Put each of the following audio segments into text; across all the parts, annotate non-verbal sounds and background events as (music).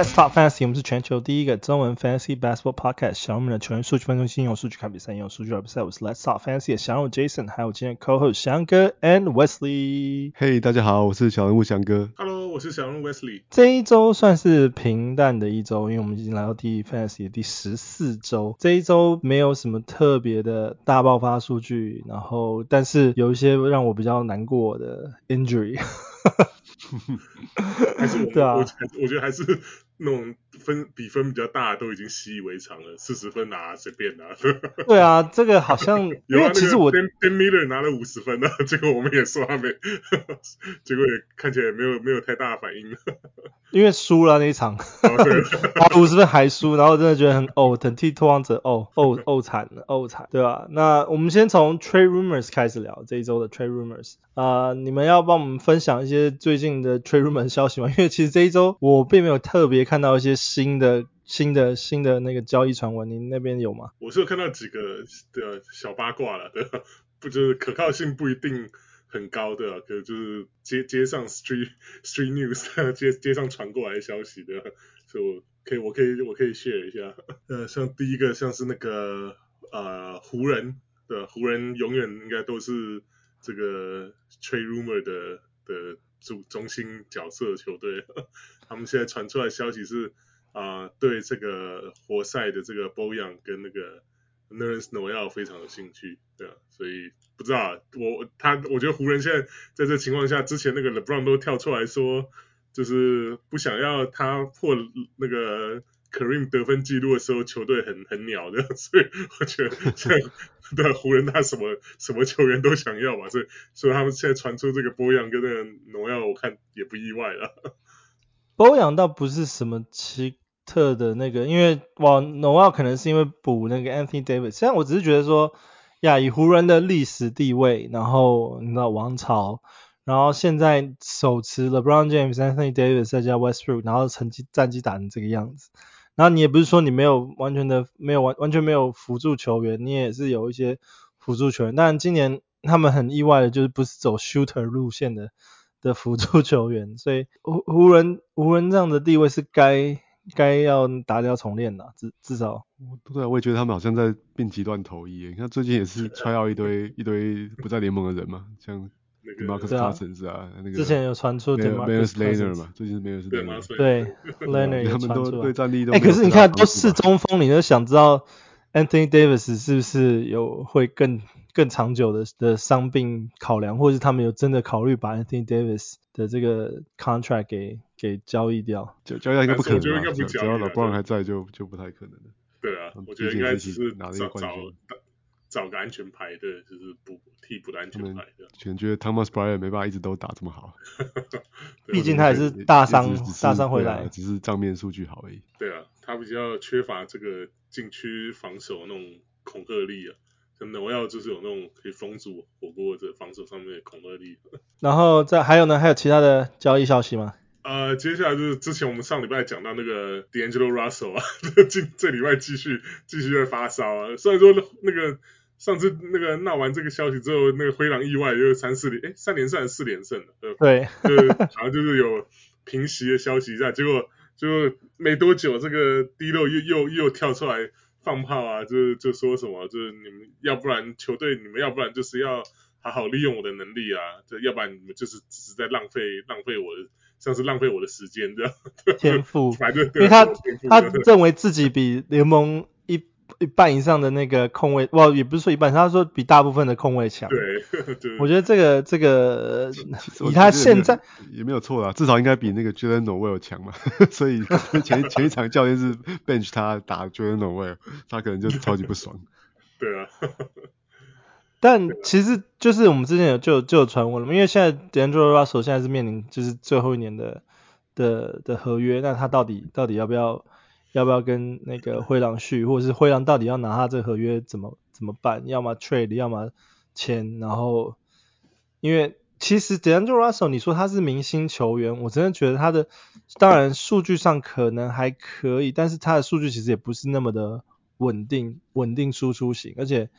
Let's talk fantasy. 我们是全球第一个中文 fantasy basketball podcast。小人们的球员数据分析师用数据看比赛，用数据而比赛。我是 Let's talk fantasy 的小人物 Jason，还有今天 co-host 翔哥 and Wesley。Hey，大家好，我是小人物翔哥。Hello，我是小人物 Wesley。这一周算是平淡的一周，因为我们已经来到第 fantasy 的第十四周。这一周没有什么特别的大爆发数据，然后但是有一些让我比较难过的 injury。(laughs) (laughs) 还是我，对啊，我我觉得还是那种分比分比较大，都已经习以为常了。四十分啊，随便啊。(laughs) 对啊，这个好像因为其实我 Dan Miller 拿了五十分呢，结 (laughs) 果我们也说他没，结果也看起来也没有没有太大的反应。因为输了那一场，五十分还输，然后真的觉得很呕，很替拓荒者呕呕呕惨了，呕惨，对吧？那我们先从 Trade Rumors 开始聊这一周的 Trade Rumors 啊、呃，你们要帮我们分享一些最近的 Trade Rumors 消息吗？(laughs) 因为其实这一周我并没有特别看到一些新的、新的、新的那个交易传闻，您那边有吗？我是有看到几个的小八卦了，对吧？不就是可靠性不一定。很高的，可就是街街上 street (laughs) street news (laughs) 街街上传过来的消息的，所以我可以我可以我可以 share 一下。呃，像第一个像是那个呃湖人的湖人永远应该都是这个 trade rumor 的的主中心角色球队，他们现在传出来消息是啊、对这个活塞的这个 Bojan 跟那个 Nerlens Noel 非常有兴趣，对啊，所以。不知道，我他我觉得湖人现在在这情况下，之前那个 LeBron 都跳出来说，就是不想要他破那个 Kareem 得分记录的时候，球队很 (laughs) 很鸟的，所以我觉得现在对湖人他什么 (laughs) 什么球员都想要嘛，所以所以他们现在传出这个波扬跟那个诺耀，我看也不意外了。(laughs) 波扬倒不是什么奇特的那个，因为哇诺耀可能是因为补那个 Anthony Davis，虽然我只是觉得说。呀，以湖人的历史地位，然后你知道王朝，然后现在手持 LeBron James、Anthony Davis 再加 Westbrook，然后成绩战绩打成这个样子，然后你也不是说你没有完全的没有完完全没有辅助球员，你也是有一些辅助球员，但今年他们很意外的就是不是走 shooter 路线的的辅助球员，所以湖湖人湖人这样的地位是该。该要打掉重练了，至至少。对啊，我也觉得他们好像在病急乱投医。你看最近也是踹到一堆一堆不在联盟的人嘛，像 Marcus Cousins 啊，那个之前有传出 Meyers Leonard 嘛，最近是 Meyers Leonard 对 Leonard (laughs) 他们都对战力都。哎，可是你看都是中锋，你就想知道 Anthony Davis 是不是有会更更长久的的伤病考量，或者是他们有真的考虑把 Anthony Davis 的这个 contract 给。给交易掉，交交易掉应该不可能，只要老布朗还在就就不太可能了。对啊，我觉得应该只是找找找个安全牌的，就是补替补的安全牌的。可能觉得 Thomas Bryant 没办法一直都打这么好 (laughs) (laughs) 毕竟他也是大伤大伤回来，只是账面数据好而已。对啊，他比较缺乏这个禁区防守那种恐吓力啊。真的，我要就是有那种可以封住火锅的防守上面的恐吓力。(laughs) 然后再还有呢，还有其他的交易消息吗？呃，接下来就是之前我们上礼拜讲到那个 D'Angelo Russell 啊，这这礼拜继续继续在发烧啊。虽然说那个上次那个闹完这个消息之后，那个灰狼意外就是三四连，哎，三连胜四连胜了，对，就是好像就是有平息的消息在，结果就没多久，这个 D-Lo 又又又跳出来放炮啊，就就说什么，就是你们要不然球队你们要不然就是要好好利用我的能力啊，就要不然你们就是只是在浪费浪费我的。像是浪费我的时间这样，天赋，因为他他认为自己比联盟一一半以上的那个控卫，哇，也不是说一半，他说比大部分的控卫强。对，(laughs) 对我觉得这个这个 (laughs) 以他现在也没有错啦，至少应该比那个 Jalen Noel 强嘛。(laughs) 所以前前一场教练是 bench 他打 Jalen Noel，他可能就超级不爽。对啊。但其实就是我们之前有就就有传闻了嘛，因为现在 D'Angelo Russell 现在是面临就是最后一年的的的合约，那他到底到底要不要要不要跟那个灰狼续，或者是灰狼到底要拿他这个合约怎么怎么办？要么 trade，要么签。然后因为其实 D'Angelo Russell 你说他是明星球员，我真的觉得他的当然数据上可能还可以，但是他的数据其实也不是那么的稳定稳定输出型，而且。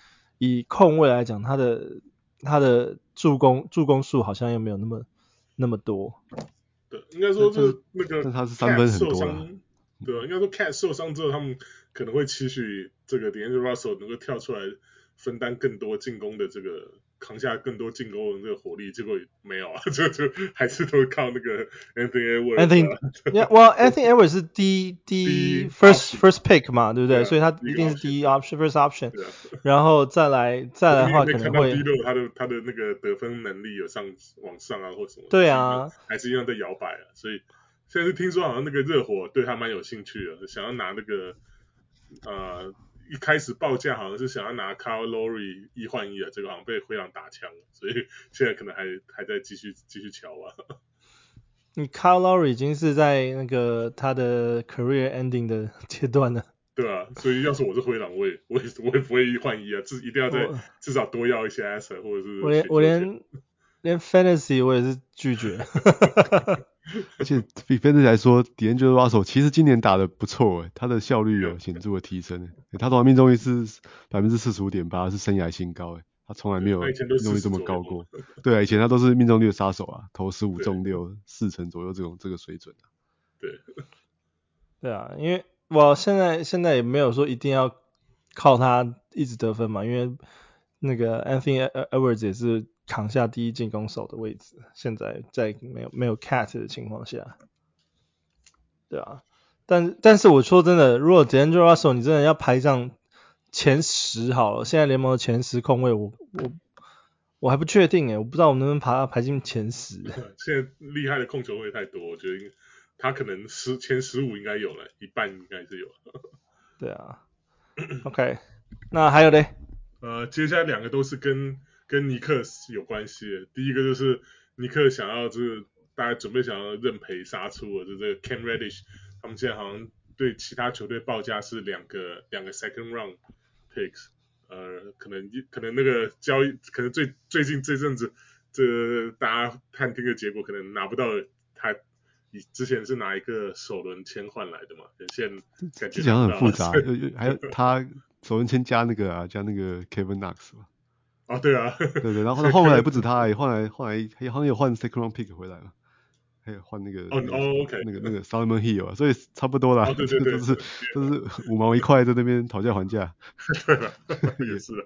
以控卫来讲，他的他的助攻助攻数好像又没有那么那么多。对，应该说是那个但他是三分很多啊。对啊，应该说 Cat 受伤之后，他们可能会期许这个 D'Angelo Russell 能够跳出来分担更多进攻的这个。扛下更多进攻的这个火力，结果没有啊，(laughs) 就就还是都靠那个 Anthony Edwards。(laughs) Anthony，well Anthony Edwards 是第一第一 first first pick 嘛，对不对？所以他一定是第一 option first option。然后再来 (laughs) 再来的话，可能会他的他的那个得分能力有上往上啊，或什么。对啊，还是一样在摇摆啊。所以现在是听说好像那个热火对他蛮有兴趣的，想要拿那个呃。一开始报价好像是想要拿 Kyle Lowry 一换一啊，这个好像被灰狼打枪了，所以现在可能还还在继续继续瞧啊。你 Kyle Lowry 已经是在那个他的 career ending 的阶段了。对啊，所以要是我是灰狼，我也我也我也不会一换一啊，至一定要在至少多要一些 asset 或者是。我连我连连 fantasy 我也是拒绝。(laughs) (laughs) 而且比 Fantasy 来说，D'Angelo Russell 其实今年打的不错诶，他的效率有 (laughs) 显著的提升诶，他投篮命中率是百分之四十五点八，是生涯新高诶，他从来没有命中率这么高过。对啊，以前他都是命中率的杀手啊，投十五中六，四成左右这种这个水准啊。对，对啊，因为我现在现在也没有说一定要靠他一直得分嘛，因为那个 Anthony Edwards 也是。扛下第一进攻手的位置，现在在没有没有 Cat 的情况下，对啊，但但是我说真的，如果 D'Angelo Russell 你真的要排上前十好了，现在联盟的前十控位，我我我还不确定诶，我不知道我能不能排排进前十。现在厉害的控球位太多，我觉得他可能十前十五应该有了，一半应该是有。(laughs) 对啊，OK，那还有嘞？呃，接下来两个都是跟。跟尼克有关系，第一个就是尼克想要，就是大家准备想要认赔杀出了，就这个 Cam Reddish，他们现在好像对其他球队报价是两个两个 second round picks，呃，可能可能那个交易，可能最最近这阵子，这大家探听的结果可能拿不到他，以之前是拿一个首轮签换来的嘛，现在感觉讲很复杂，(laughs) 还有他首轮签加那个啊，加那个 Kevin Knox 嘛。啊，对啊，对对，然后 (laughs) 后来不止他，也换来换来，好像有换 second round pick 回来了，还有换那个哦哦 OK 那个那个 Solomon Hill 啊，所以差不多啦，对对对，(laughs) 都是都是五毛一块在那边讨价还价，(laughs) 对了，也是的。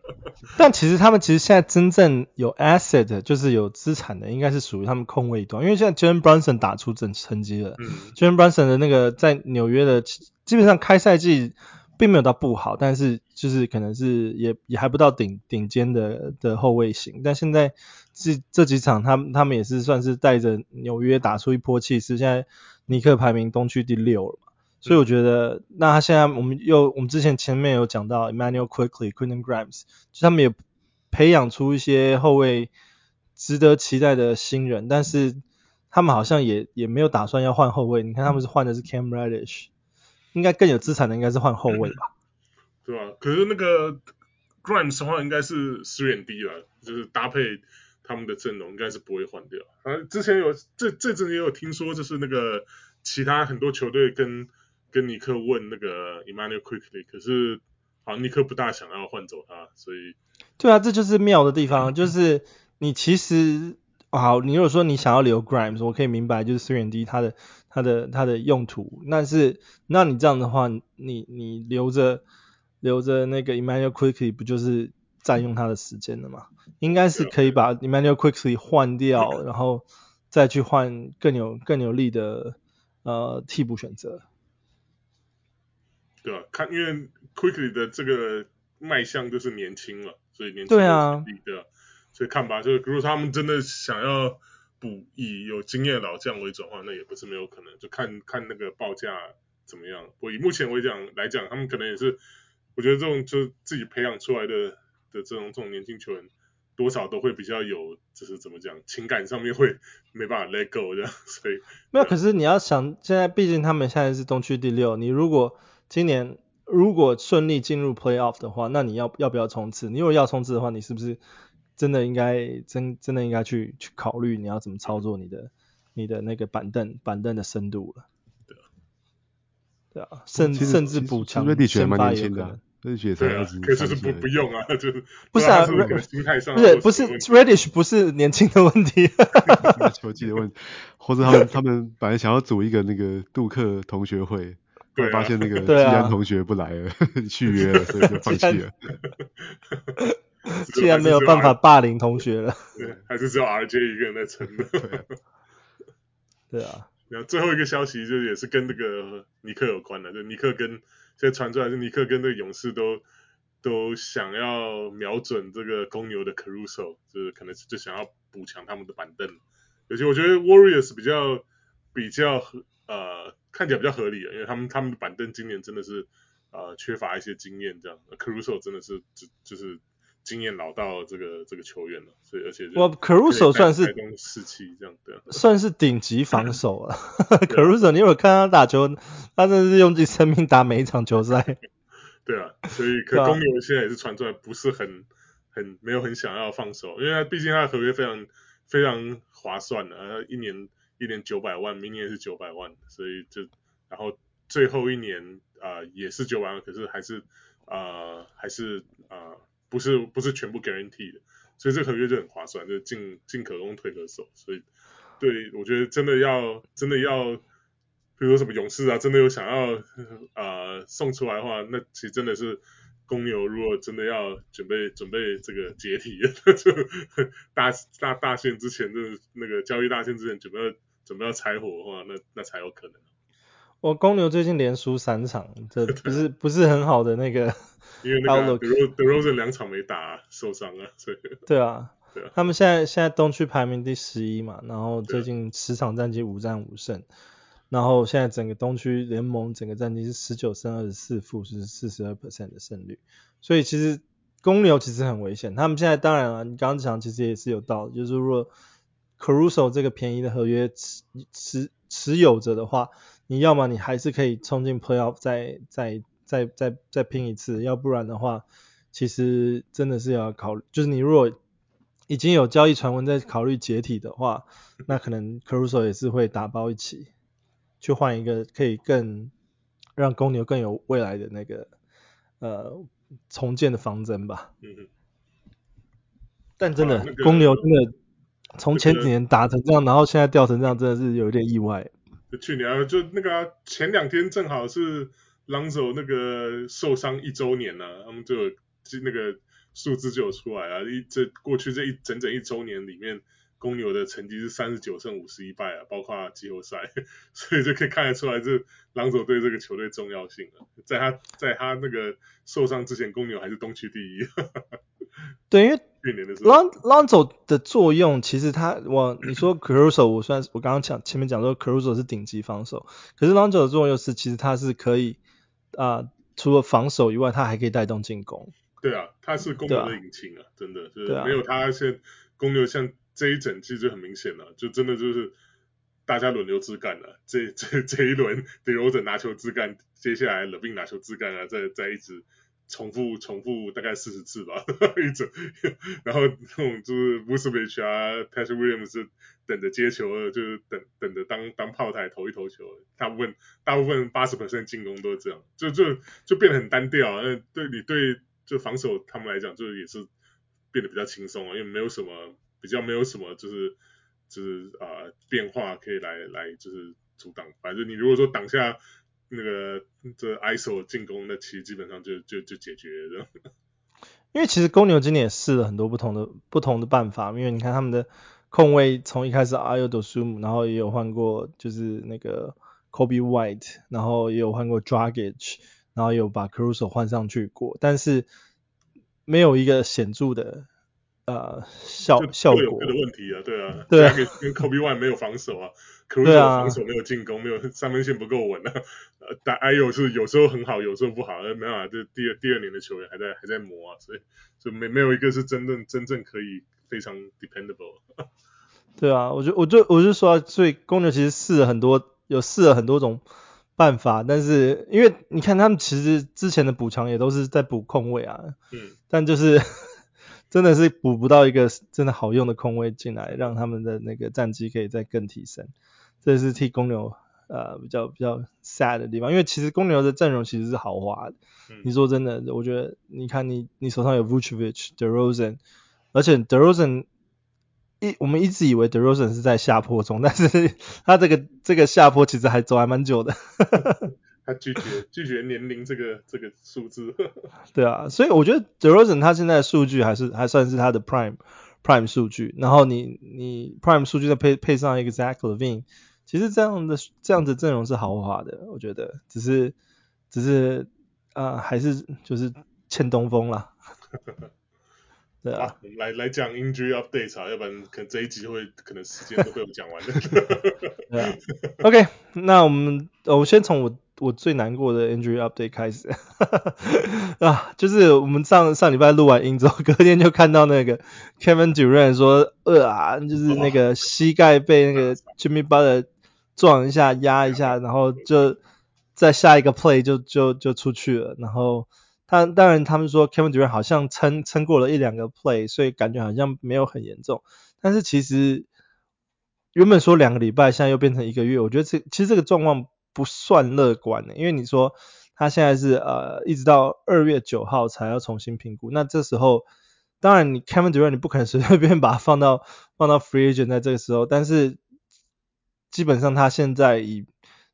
但其实他们其实现在真正有 asset 就是有资产的，应该是属于他们控卫一端，因为现在 Jalen Brunson 打出整成绩了，嗯，Jalen Brunson 的那个在纽约的基本上开赛季。并没有到不好，但是就是可能是也也还不到顶顶尖的的后卫型，但现在这这几场他们他们也是算是带着纽约打出一波气势，现在尼克排名东区第六了，所以我觉得那他现在我们又我们之前前面有讲到 Immanuel Quickly Quentin Grimes，就他们也培养出一些后卫值得期待的新人，但是他们好像也也没有打算要换后卫，你看他们是换的是 Cam Reddish。应该更有资产的应该是换后卫吧，对吧？可是那个 Grimes 的话应该是 3&D 了，就是搭配他们的阵容应该是不会换掉。啊，之前有这这阵也有听说，就是那个其他很多球队跟跟尼克问那个 Immanuel Quickly，可是好像尼克不大想要换走他，所以对啊，这就是妙的地方，就是你其实好，你如果说你想要留 Grimes，我可以明白就是 3&D 他的。它的它的用途，但是那你这样的话，你你留着留着那个 Emmanuel Quickley 不就是占用他的时间了吗？应该是可以把 Emmanuel Quickley 换掉，然后再去换更有更有利的呃替补选择。对啊，看因为 Quickley 的这个卖相就是年轻了，所以年轻对啊，对啊，所以看吧，就是如果他们真的想要。补以有经验的老将为主的话，那也不是没有可能，就看看那个报价怎么样。我以目前为讲来讲，他们可能也是，我觉得这种就自己培养出来的的这种这种年轻球员，多少都会比较有，就是怎么讲，情感上面会没办法 let go 这样，所以 (laughs) 没有。可是你要想，现在毕竟他们现在是东区第六，你如果今年如果顺利进入 playoff 的话，那你要要不要冲刺？你如果要冲刺的话，你是不是？真的应该真真的应该去去考虑你要怎么操作你的你的那个板凳板凳的深度了。对啊，甚甚至补强先发也蛮年轻的。分血才二十，可是是不不用啊，(laughs) 就是不是啊，心态上不是不是 Reddish 不是年轻的问题，(laughs) (laughs) 球技的问题，或者他们他们本来想要组一个那个杜克同学会，对、啊，发现那个季安同学不来了，续约了，所以就放弃了。既然没有办法霸凌同学了，对，还是只有 RJ 一个人在撑的。对啊，然后最后一个消息就也是跟那个尼克有关的，就尼克跟。现在传出来是尼克跟这个勇士都都想要瞄准这个公牛的 Caruso，就是可能就想要补强他们的板凳。而且我觉得 Warriors 比较比较呃看起来比较合理的，因为他们他们的板凳今年真的是呃缺乏一些经验，这样 Caruso 真的是就就是经验老道这个这个球员了，所以而且我 Caruso 算是士气这样对，算是顶级防守 (laughs) 了。Caruso 你有看他打球？他真的是用尽生命打每一场球赛。(laughs) 对啊，所以可公牛现在也是传出来不是很很没有很想要放手，因为他毕竟他的合约非常非常划算的，啊，一年一年九百万，明年是九百万，所以就然后最后一年啊，呃、也是九百万，可是还是啊，呃、还是啊。呃不是不是全部 guarantee 的，所以这个合约就很划算，就进进可攻退可守，所以对我觉得真的要真的要，比如说什么勇士啊，真的有想要呃送出来的话，那其实真的是公牛如果真的要准备准备这个解体，(laughs) 就大大大限之前就是那个交易大限之前准备要准备要拆伙的话，那那才有可能。我公牛最近连输三场，这 (laughs) 不是不是很好的那个。(laughs) 因为那个德罗德罗是两场没打、啊、受伤了，所以对啊，(laughs) 对啊，他们现在现在东区排名第十一嘛，然后最近十场战绩五战五胜，然后现在整个东区联盟整个战绩是十九胜二十四负，是四十二 percent 的胜率，所以其实公牛其实很危险。他们现在当然了，你刚刚讲其实也是有道理，就是如果 Caruso 这个便宜的合约持持持有着的话，你要么你还是可以冲进 Playoff 再再。再再再拼一次，要不然的话，其实真的是要考虑，就是你如果已经有交易传闻在考虑解体的话，那可能 Caruso 也是会打包一起，去换一个可以更让公牛更有未来的那个呃重建的方针吧。嗯。但真的，公牛真的从前几年打成这样，然后现在掉成这样，真的是有点意外。去年啊就那个、前两天正好是。朗佐那个受伤一周年呢、他们就有那个数字就出来了，一这过去这一整整一周年里面，公牛的成绩是三十九胜五十一败啊，包括季后赛，(laughs) 所以就可以看得出来这 Lonzo 对这个球队重要性了。在他在他那个受伤之前，公牛还是东区第一。(laughs) 对，因为 Lonzo 的作用其实他我你说 Caruso 我算是我刚刚讲前面讲说 Caruso 是顶级防守，可是 Lonzo 的作用是其实他是可以。啊、呃，除了防守以外，他还可以带动进攻。对啊，他是公牛的引擎啊，啊真的，就是没有他，现在公牛像这一整季就很明显了，就真的就是大家轮流自干了。这这这一轮迪欧整拿球自干，接下来 LaVine 拿球自干啊，再再一直。重复重复大概四十次吧，(laughs) 一整，然后那种就是 Vucevic 啊，Patrick Williams 是等着接球，就是等等着当当炮台投一投球，大部分大部分八十 percent 进攻都是这样，就就就变得很单调，那对你对就防守他们来讲，就也是变得比较轻松啊，因为没有什么比较没有什么就是就是啊、变化可以来来就是阻挡，反正你如果说挡下。那个这 ISO 进攻，那其实基本上就就就解决了。因为其实公牛今年也试了很多不同的不同的办法，因为你看他们的控卫从一开始 Ayo Dosunmu，然后也有换过就是那个 Kobe White，然后也有换过 Dragic，然后有把 c r u s o 换上去过，但是没有一个显著的。呃，效效果有的问题啊，对啊，对啊，跟 Kobe One 没有防守啊，Caruso 防守没有进攻，没有三分线不够稳啊，呃，但 Ayo 是有时候很好，有时候不好，没办法，这第二第二年的球员还在还在磨啊，所以所以没没有一个是真正真正可以非常 dependable。对啊，我就我就我就说，所以公牛其实试了很多，有试了很多种办法，但是因为你看他们其实之前的补强也都是在补控卫啊，嗯，但就是。真的是补不到一个真的好用的空位进来，让他们的那个战绩可以再更提升，这是替公牛呃比较比较 sad 的地方，因为其实公牛的阵容其实是豪华的。嗯、你说真的，我觉得你看你你手上有 Vucevic、DeRozan，而且 DeRozan 一我们一直以为 DeRozan 是在下坡中，但是他这个这个下坡其实还走还蛮久的。(laughs) 他拒绝拒绝年龄这个这个数字。(laughs) 对啊，所以我觉得 DeRozan 他现在的数据还是还算是他的 prime prime 数据，然后你你 prime 数据再配配上一个 Zach Levine，其实这样的这样的阵容是豪华的，我觉得只是只是。啊、呃，还是就是欠东风啦。(laughs) 对啊，啊我们来来讲 injury update 啊，要不然可能这一集会可能时间都被我讲完了。(laughs) 对啊，OK，那我们我先从我我最难过的 injury update 开始 (laughs) 啊，就是我们上上礼拜录完音之后，隔天就看到那个 Kevin Durant 说，呃啊，就是那个膝盖被那个 Jimmy Butler 撞一下压一下，然后就。在下一个 play 就就就出去了，然后他当然他们说 Kevin Durant 好像撑撑过了一两个 play，所以感觉好像没有很严重，但是其实原本说两个礼拜，现在又变成一个月，我觉得这其实这个状况不算乐观的，因为你说他现在是呃一直到二月九号才要重新评估，那这时候当然你 Kevin Durant 你不可能随随便便把他放到放到 free agent 在这个时候，但是基本上他现在以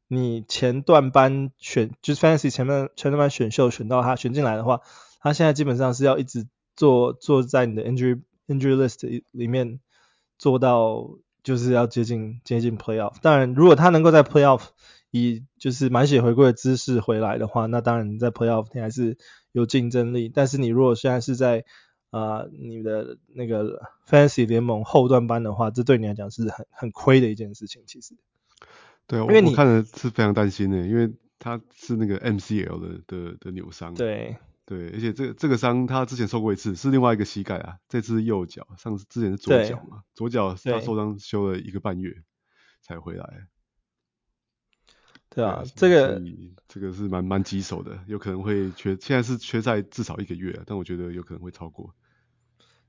你前段班选就是 Fantasy 前面前段班选秀选到他选进来的话，他现在基本上是要一直做做在你的 injury injury list 里面做到就是要接近接近 playoff。当然，如果他能够在 playoff 以就是满血回归的姿势回来的话，那当然你在 playoff 你还是有竞争力。但是你如果现在是在啊、呃、你的那个 Fantasy 联盟后段班的话，这对你来讲是很很亏的一件事情，其实。对，因为你我看了是非常担心的，因为他是那个 MCL 的的的扭伤。对对，而且这个这个伤他之前受过一次，是另外一个膝盖啊，这次是右脚，上次之前是左脚嘛，左脚他受伤休了一个半月才回来。对啊，对这个这个是蛮蛮棘手的，有可能会缺，现在是缺赛至少一个月，但我觉得有可能会超过。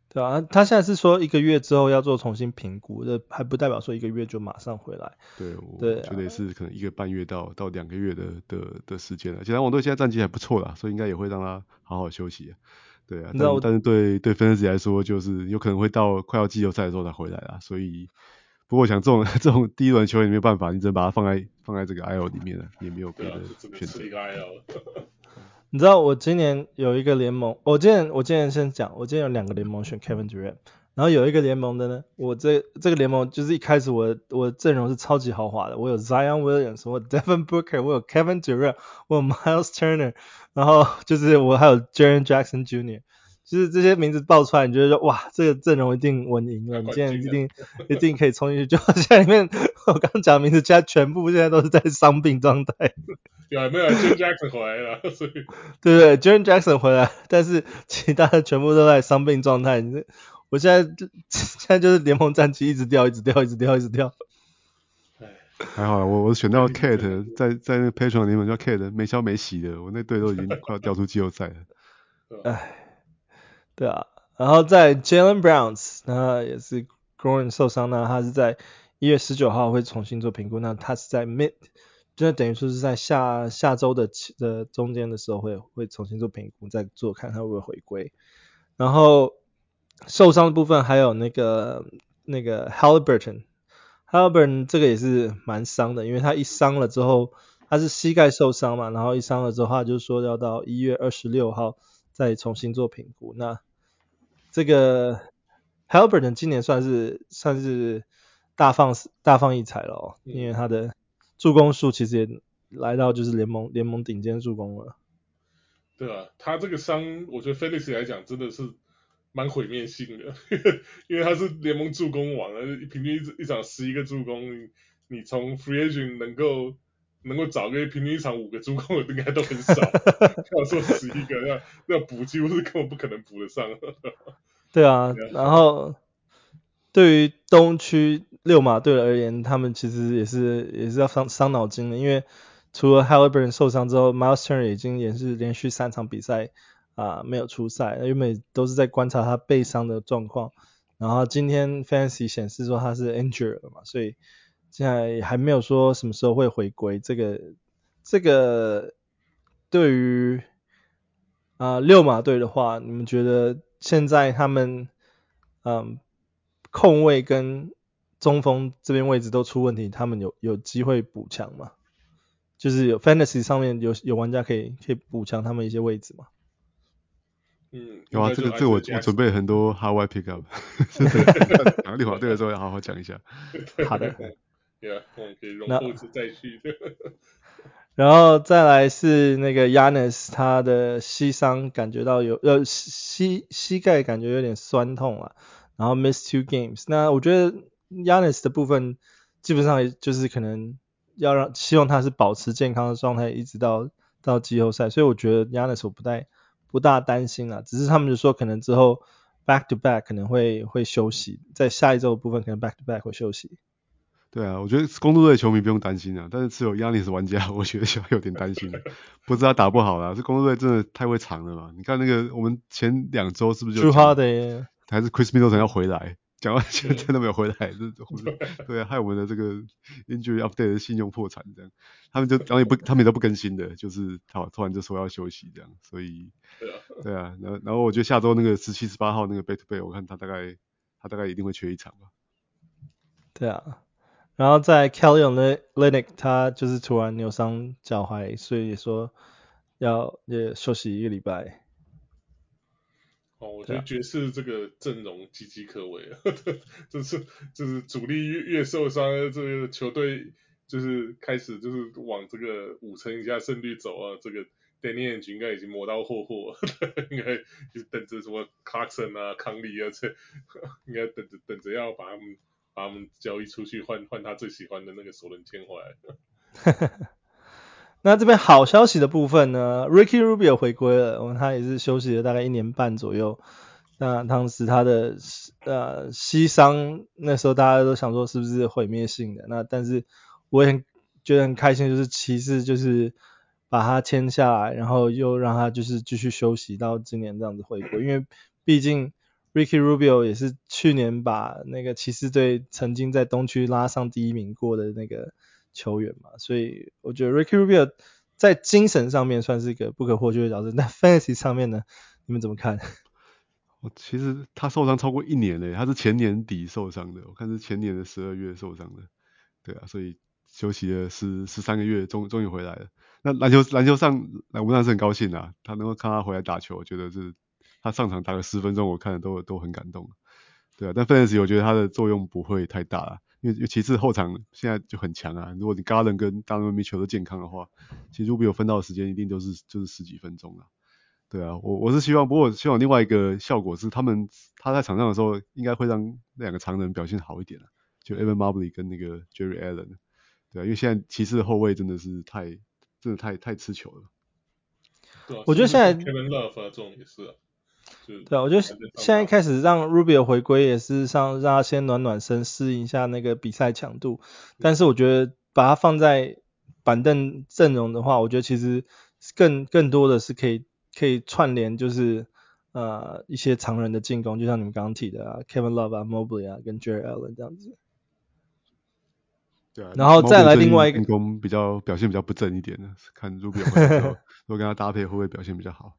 对啊，他现在是说一个月之后要做重新评估，这还不代表说一个月就马上回来。对，我觉得也是可能一个半月到到两个月的的的时间了。其实篮网队现在战绩还不错啦，所以应该也会让他好好休息。对啊，但但是对对分析师来说，就是有可能会到快要季后赛的时候才回来啦。所以，不过我想这种 (laughs) 这种第一轮球员没有办法，你只能把它放在放在这个 IL 里面了，也没有别的选择。(laughs) 你知道我今年有一个联盟，我今年我今年先讲，我今年有两个联盟选 Kevin Durant，然后有一个联盟的呢，我这这个联盟就是一开始我我的阵容是超级豪华的，我有 Zion Williams，我有 Devin Booker，我有 Kevin Durant，我有 Miles Turner，然后就是我还有 Jaren Jackson Jr.，就是这些名字爆出来，你觉得说哇，这个阵容一定稳赢了，你今年一定一定可以冲进去，就好像里面我刚讲的名字，现在全部现在都是在伤病状态。有没有 Jaren Jackson 回来了？所以 (laughs) 对对，Jaren Jackson 回来，但是其他的全部都在伤病状态。你我现在 (laughs) 现在就是联盟战绩一直掉，一直掉，一直掉，一直掉。还好啦，我我选到 (laughs) Kate，在在那个 Patreon 联盟叫 Kate，没消没息的，我那队都已经快要掉出季后赛了。哎，对啊，然后在 Jalen Browns，那也是 groin 受伤，那他是在一月十九号会重新做评估，那他是在 Mid。就等于说是在下下周的的中间的时候会会重新做评估，再做看他会不会回归。然后受伤的部分还有那个那个 Haliburton，Haliburton 这个也是蛮伤的，因为他一伤了之后，他是膝盖受伤嘛，然后一伤了之后，他就说要到一月二十六号再重新做评估。那这个 Haliburton 今年算是算是大放大放异彩了哦，因为他的。助攻数其实也来到就是联盟联盟顶尖助攻了。对啊，他这个伤，我觉得 Felix 来讲真的是蛮毁灭性的，(laughs) 因为他是联盟助攻王啊，平均一一场十一个助攻，你从 Free Agent 能够能够找个平均一场五个助攻的应该都很少，(laughs) 要说十一个要要补几乎是根本不可能补得上。(laughs) 对啊，然后。对于东区六马队而言，他们其实也是也是要伤伤脑筋的，因为除了 Haliburton 受伤之后，Miles Turner 已经也是连续三场比赛啊、呃、没有出赛，因为都是在观察他背伤的状况。然后今天 Fantasy 显示说他是 injured 了嘛，所以现在还没有说什么时候会回归。这个这个对于啊、呃、溜马队的话，你们觉得现在他们嗯控卫跟中锋这边位置都出问题，他们有有机会补强吗？就是有 Fantasy 上面有有玩家可以可以补强他们一些位置吗？嗯，有啊，这个这个我我准备很多 How I Pick Up，讲溜马队的时候要好好讲一下。好的，对啊，我们可以容后再续。(laughs) 然后再来是那个 Giannis，他的膝伤感觉到有呃膝膝盖感觉有点酸痛啊，然后 miss two games。那我觉得 Giannis 的部分基本上就是可能。要让希望他是保持健康的状态，一直到到季后赛，所以我觉得 Giannis 我不太不大担心了，只是他们就说可能之后 back to back 可能会会休息，在下一周的部分可能 back to back 会休息。对啊，我觉得公鹿队球迷不用担心啊，但是持有 Giannis 玩家，(laughs) 我觉得小有点担心，不知道打不好啦，这公鹿队真的太会藏了嘛？你看那个我们前两周是不是就 Jrue Holiday 还是 Chris Middleton 要回来？讲完现在真的没有回来，这对啊，害我们的这个 injury update 的信用破产这样，他们就然后也不，他们也都不更新的，就是好突然就说要休息这样，所以对啊，然后然后我觉得下周那个十七十八号那个 back to back，我看他大概他大概一定会缺一场吧。对啊，然后在 Kelly Olynyk 他就是突然扭伤脚踝，所以说要也休息一个礼拜。哦，我觉得爵士这个阵容岌岌可危啊，(laughs) 就是就是主力越越受伤，这个球队就是开始就是往这个五成以下胜率走啊，这个 Danny Ainge 应该已经磨刀霍霍，(laughs) 应该就是等着什么 Clarkson 啊、康利啊，这 (laughs) 应该等着等着要把他们把他们交易出去换换他最喜欢的那个首轮签回来。(laughs) 那这边好消息的部分呢，Ricky Rubio 回归了，他也是休息了大概一年半左右。那当时他的呃膝伤，那时候大家都想说是不是毁灭性的？那但是我也很觉得很开心，就是骑士就是把他签下来，然后又让他就是继续休息到今年这样子回归，因为毕竟 Ricky Rubio 也是去年把那个骑士队曾经在东区拉上第一名过的那个。球员嘛，所以我觉得 Ricky Rubio 在精神上面算是一个不可或缺的角色。那 Fantasy 上面呢，你们怎么看？(laughs) 我其实他受伤超过一年了，他是前年底受伤的，我看是前年的十二月受伤的。对啊，所以休息了十十三个月，终终于回来了。那篮球篮球上，我们当然是很高兴啊，他能够看他回来打球，我觉得是他上场打了十分钟，我看了都都很感动。对啊，但 Fantasy 我觉得他的作用不会太大啊。因为骑士后场现在就很强啊，如果你 Garland 跟 Donovan Mitchell 都健康的话，其实 Rubio 分到的时间一定都是就是十几分钟啊。对啊，我我是希望，不过我希望另外一个效果是，他们他在场上的时候，应该会让那两个常人表现好一点啊，就 Evan Mobley 跟那个 Jerry Allen。对啊，因为现在骑士的后卫真的是太真的太太吃球了。对啊，我觉得现在 Kevin Love 这种也是啊。对啊，我觉得现在开始让 Rubio 回归也是让让他先暖暖身，适应一下那个比赛强度。但是我觉得把他放在板凳阵容的话，我觉得其实更更多的是可以可以串联，就是呃一些常人的进攻，就像你们刚刚提的啊，Kevin Love 啊，Mobley 啊，跟 Jarrett Allen 这样子。对啊，然后再来另外一个进攻比较表现比较不正一点的，看之后 (laughs) 如果跟他搭配会不会表现比较好？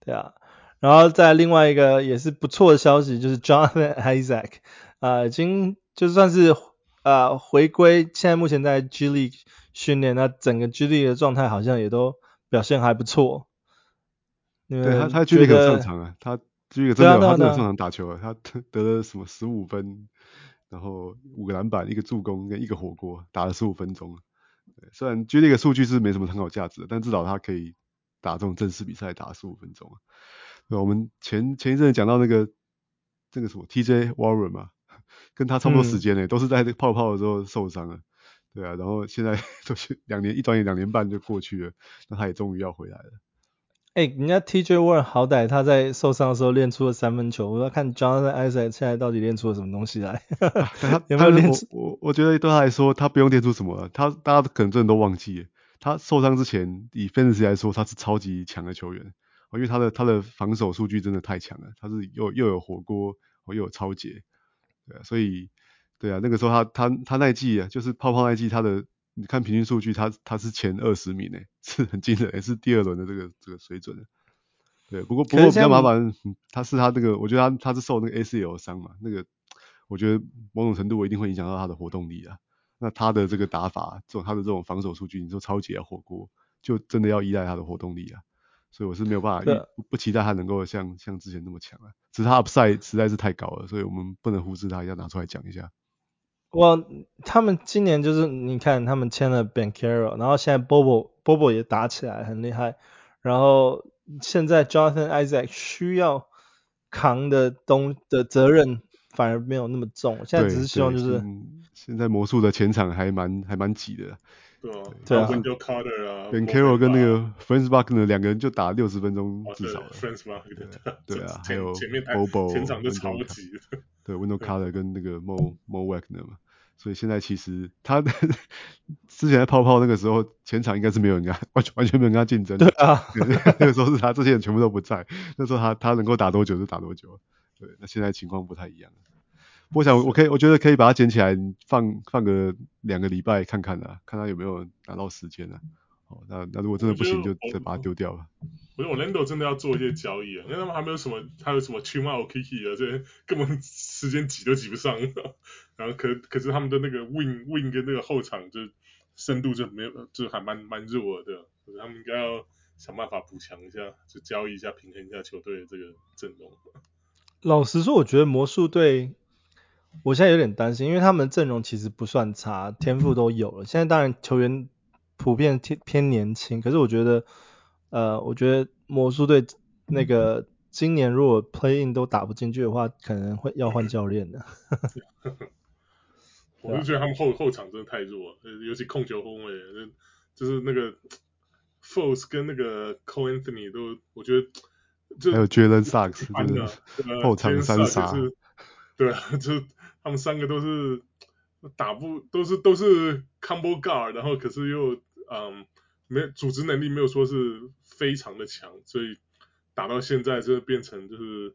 对啊。然后在另外一个也是不错的消息，就是 Jonathan (laughs) Isaac 啊、呃，已经就算是啊、呃、回归，现在目前在 G League 训练，那整个 G League 的状态好像也都表现还不错。对他，他 G League 有上场啊，他 G League 真的有他真的有上场打球啊，他得了什么十五分，然后五个篮板，一个助攻跟一个火锅，打了十五分钟。虽然 G League 的数据是没什么参考价值的，但至少他可以打这种正式比赛打十五分钟。对，我们前前一阵讲到那个那个什么 TJ Warren 嘛，跟他差不多时间呢，嗯、都是在这个泡泡的时候受伤了。对啊，然后现在 (laughs) 都是两年，一转眼两年半就过去了，那他也终于要回来了。哎、欸，人家 TJ Warren 好歹他在受伤的时候练出了三分球，我要看 Jonathan Isaac 现在到底练出了什么东西来。他有没有练出？我我觉得对他来说，他不用练出什么了，他大家可能真的都忘记了，他受伤之前以 Fantasy 来说，他是超级强的球员。因为他的他的防守数据真的太强了，他是又又有火锅，又有抄截，对啊，所以对啊，那个时候他他他那一季啊，就是泡泡那一季，他的你看平均数据，他他是前二十名呢，是很惊人，也是第二轮的这个这个水准。对，不过不过比较麻烦，他是他这个，我觉得他他是受那个 ACL 伤嘛，那个我觉得某种程度我一定会影响到他的活动力啊。那他的这个打法，这种他的这种防守数据，你说超级啊火锅，就真的要依赖他的活动力啊。所以我是没有办法一不，不期待他能够像像之前那么强啊。只是他 upside 实在是太高了，所以我们不能忽视他，要拿出来讲一下。哇，他们今年就是你看他们签了 Banchero，然后现在 Bobo Bobo 也打起来很厉害，然后。现在 Jonathan Isaac 需要扛的东的责任反而没有那么重，现在只是希望就是，现在魔术的前场还蛮还蛮挤的，对啊，对啊，Wendell Carter 啊，Banchero 跟那个 Franz Wagner 两个人就打六十分钟至少了，Franz Wagner 对啊，(laughs) 还有前面 Bobo 前场就超级，对，Wendell Carter 跟那个 Mo Mo Wagner 嘛。所以现在其实他 (laughs) 之前在泡泡那个时候，前场应该是没有人跟他完全完全没有人跟他竞争的。对啊，(laughs) 那个时候是他这些人全部都不在，那时候他他能够打多久就打多久。对，那现在情况不太一样。我想我可以，我觉得可以把它捡起来放放个两个礼拜看看啊，看他有没有拿到时间啊。哦，那那如果真的不行，就再把它丢掉了。我觉得 Orlando 真的要做一些交易啊，因为他们还没有什么，还有什么 Chuma o Kiki 啊，这些根本时间挤都挤不上。(laughs) 然后可可是他们的那个 Wing Wing 跟那个后场就深度就没有，就还蛮蛮弱的。可是他们应该要想办法补强一下，就交易一下，平衡一下球队的这个阵容。老实说，我觉得魔术队，我现在有点担心，因为他们阵容其实不算差，天赋都有了。现在当然球员普遍偏偏年轻，可是我觉得。呃，我觉得魔术队那个今年如果 play in 都打不进去的话，可能会要换教练的。(laughs) 我就觉得他们后后场真的太弱了，尤其控球后卫，就是那个 Fultz 跟那个 Cole Anthony 都，我觉得就还有 Jalen Sucks，就是后场三杀，对啊，就是他们三个都是打不都是都是 combo guard，然后可是又嗯没组织能力没有说是。非常的强，所以打到现在就变成就是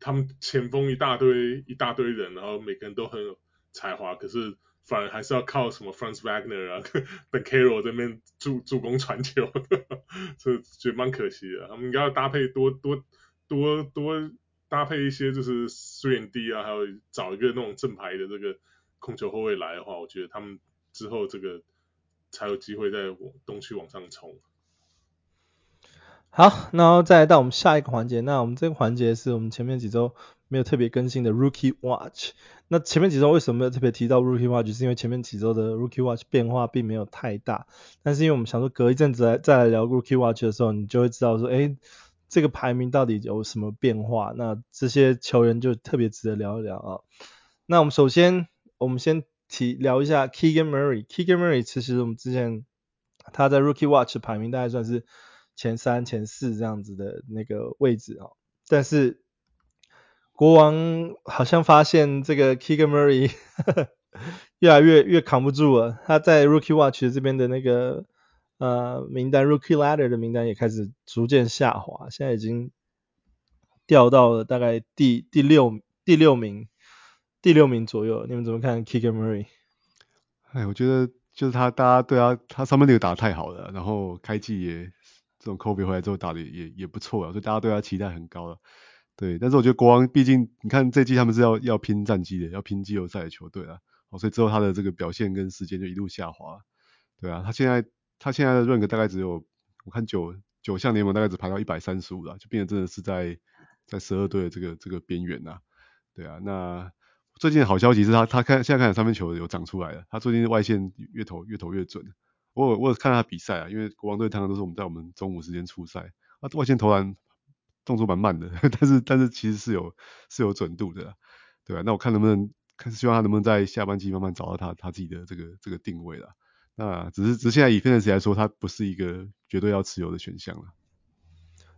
他们前锋一大堆一大堆人，然后每个人都很有才华，可是反而还是要靠什么 Franz Wagner 啊、(laughs) Banchero 这边助助攻传球，(laughs) 这觉得蛮可惜的。他们应该要搭配多多多多搭配一些就是 3&D 啊，还有找一个那种正牌的这个控球后卫来的话，我觉得他们之后这个才有机会在东区往上冲。好，然后再来到我们下一个环节。那我们这个环节是我们前面几周没有特别更新的 Rookie Watch。那前面几周为什么没有特别提到 Rookie Watch？是因为前面几周的 Rookie Watch 变化并没有太大。但是因为我们想说隔一阵子来再来聊 Rookie Watch 的时候，你就会知道说，诶，这个排名到底有什么变化？那这些球员就特别值得聊一聊啊。那我们首先，我们先提聊一下 Keegan Murray。Keegan Murray 其实我们之前他在 Rookie Watch 排名大概算是。前三、前四这样子的那个位置啊，但是国王好像发现这个 Keegan Murray (laughs) 越来越越扛不住了，他在 Rookie Watch 这边的那个呃名单 Rookie Ladder 的名单也开始逐渐下滑，现在已经掉到了大概第第六第六名第六名左右。你们怎么看 Kicker Murray？哎，我觉得就是他，大家对他他上面那个打得太好了，然后开季也。这种 Kobe 回来之后打的也也不错啊，所以大家对他期待很高了。对，但是我觉得国王毕竟，你看这季他们是要要拼战绩的，要拼季后赛的球队啊，哦，所以之后他的这个表现跟时间就一路下滑。对啊，他现在他现在的 rank 大概只有，我看九九项联盟大概只排到一百三十五了，就变得真的是在在十二队的这个这个边缘呐。对啊，那最近的好消息是他他看现在看三分球有长出来了，他最近外线越投越投越准。我有我有看他比赛啊，因为国王队常常都是我们在我们中午时间出赛，啊外线投篮动作蛮慢的，但是但是其实是有是有准度的，对、啊？那我看能不能看希望他能不能在下半季慢慢找到他他自己的这个这个定位了。那只是只是现在以 fantasy 来说，它不是一个绝对要持有的选项了。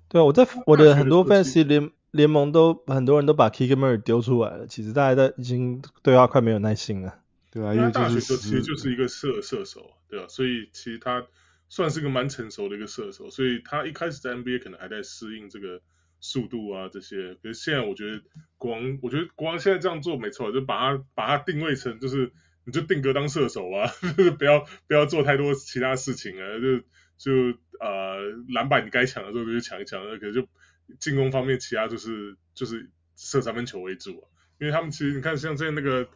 对啊，我在我的很多 fantasy 联联盟都很多人都把 Murray 丢出来了，其实大家都已经对他快没有耐心了。对啊，因为大学时候其实就是一个射射手，对啊，所以其实他算是个蛮成熟的一个射手，所以他一开始在 NBA 可能还在适应这个速度啊这些。可是现在我觉得国王，我觉得国王现在这样做没错，就把他把他定位成就是你就定格当射手啊，(laughs) 就是不要不要做太多其他事情啊，就就呃篮板你该抢的时候就去抢一抢，可是就进攻方面其他就是就是射三分球为主啊，因为他们其实你看像这那个。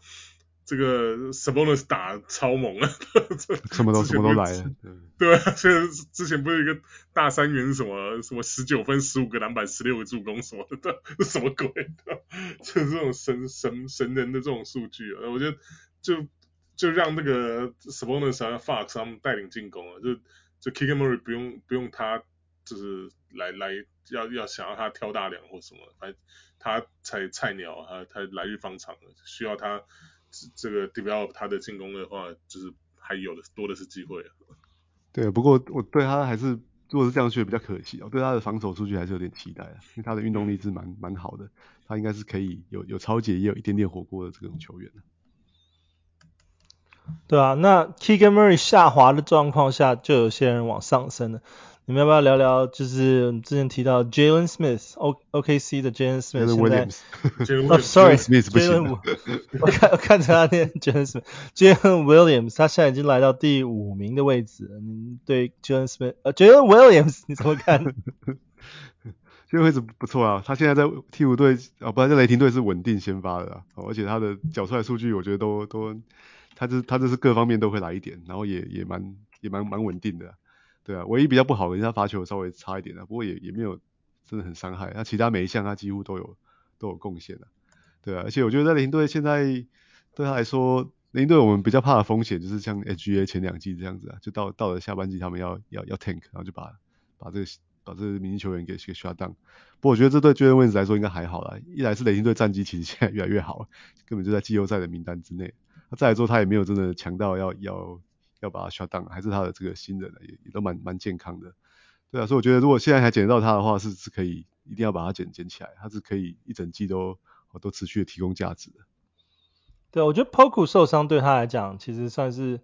这个 Sabonis 打超猛啊，(laughs) 什么都什么都来了。对啊，所以之前不是一个大三元什么什么十九分十五个篮板十六个助攻什么的，(laughs) 什么鬼的？就是这种神神神人的这种数据啊，我觉得就就让那个 Sabonis 和 Fox 他们带领进攻啊，就就 Keegan Murray 不用不用他就是来来要要想要他挑大梁或什么，他他才菜鸟啊，他来日方长，需要他。这个 develop 他的进攻的话，就是还有的多的是机会啊。对，不过我对他还是，如果是这样去比较可惜我。对他的防守数据还是有点期待啊，因为他的运动力是蛮蛮好的，他应该是可以有有超解也有一点点火锅的这种球员。对啊，那 Keegan Murray 下滑的状况下，就有些人往上升了。你们要不要聊聊？就是之前提到 Jalen Smith，O OKC 的 Jalen Smith，现在哦，Sorry，Jalen，我看我看着他念 Jalen Smith，Jalen Williams，他现在已经来到第五名的位置。你对 Jalen Smith，呃，Jalen Williams (laughs) 你怎么看？(laughs) 这个位置不错啊，他现在在鹈鹕队，啊，不，在雷霆队是稳定先发的啊，而且他的缴出来数据，我觉得都都，他这他这是各方面都会来一点，然后也也蛮也蛮蛮稳定的。对啊，唯一比较不好的，人家罚球稍微差一点啊，不过也也没有真的很伤害。那其他每一项他几乎都有都有贡献的，对啊。而且我觉得在雷霆队现在对他来说，雷霆队我们比较怕的风险就是像 SGA 前两季这样子啊，就到到了下半季他们要要要 tank，然后就把把这个把这个明星球员给给 shut down。不过我觉得这对 Jalen Williams 来说应该还好啦，一来是雷霆队战绩其实现在越来越好了，根本就在季后赛的名单之内。那再来说他也没有真的强到要要。要把他 shut down，还是他的这个新人也也都蛮蛮健康的，对啊，所以我觉得如果现在还捡得到他的话，是是可以一定要把他捡捡起来，他是可以一整季都都持续的提供价值的。对，我觉得 Poku 受伤对他来讲，其实算是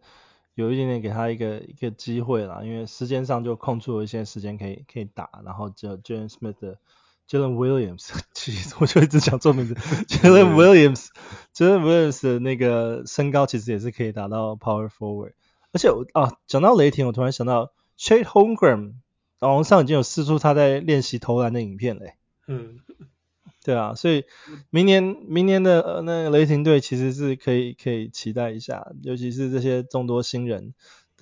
有一点点给他一个一个机会啦，因为时间上就空出了一些时间可以可以打，然后就 Jalen Smith 的 Jalen Williams，(laughs) 其实我就一直想做名字 (laughs) Jalen Williams，Jalen Williams 的那个身高其实也是可以达到 Power Forward。而且我啊，讲到雷霆，我突然想到 Chet Holmgren 网上已经有释出他在练习投篮的影片嘞。嗯，(laughs) 对啊，所以明年明年的、呃、那个雷霆队其实是可以可以期待一下，尤其是这些众多新人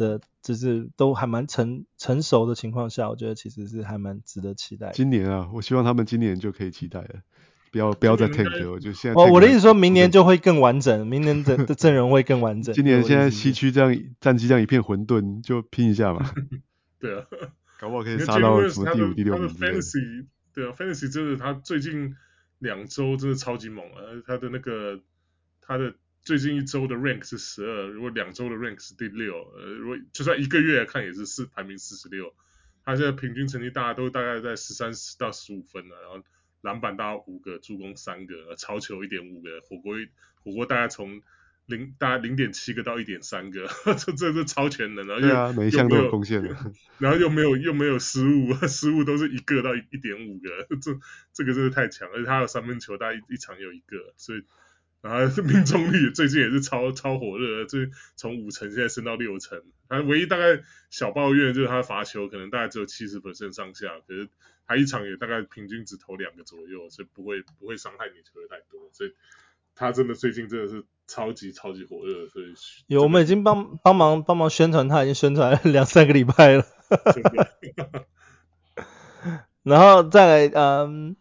的，就是都还蛮成成熟的情况下，我觉得其实是还蛮值得期待。今年啊，我希望他们今年就可以期待了。不要不要再 tank 了，我就现在。哦，我的意思说明年就会更完整，明年的的阵容会更完整。今年现在西区这样战绩这样一片混沌，就拼一下嘛。(laughs) 对啊，搞不好可以杀到什么第五、第六名。他的 fantasy，对啊，fantasy 真的他最近两周真的超级猛啊！他的那个他的最近一周的 rank 是十二，如果两周的 rank 是第六，呃，如果就算一个月来看也是四排名四十六。他现在平均成绩大家都大概在十三到十五分了，然后。篮板大概五个，助攻三个，超球一点五个，火锅火锅大概从零大概零点七个到一点三个，(laughs) 这这是超全能，然后又、啊、每一项都有贡献，(laughs) 然后又没有又没有失误，失误都是一个到一点五个，(laughs) 这这个真的太强，而且他有三分球，大概一,一场有一个，所以然后命中率最近也是超超火热，这从五成现在升到六成，他唯一大概小抱怨就是他罚球可能大概只有七十 percent 上下，可是。他一场也大概平均只投两个左右，所以不会不会伤害你球的太多，所以他真的最近真的是超级超级火热，所以有我们已经帮帮忙帮忙宣传，他已经宣传了两三个礼拜了。(laughs) 然后再来，嗯，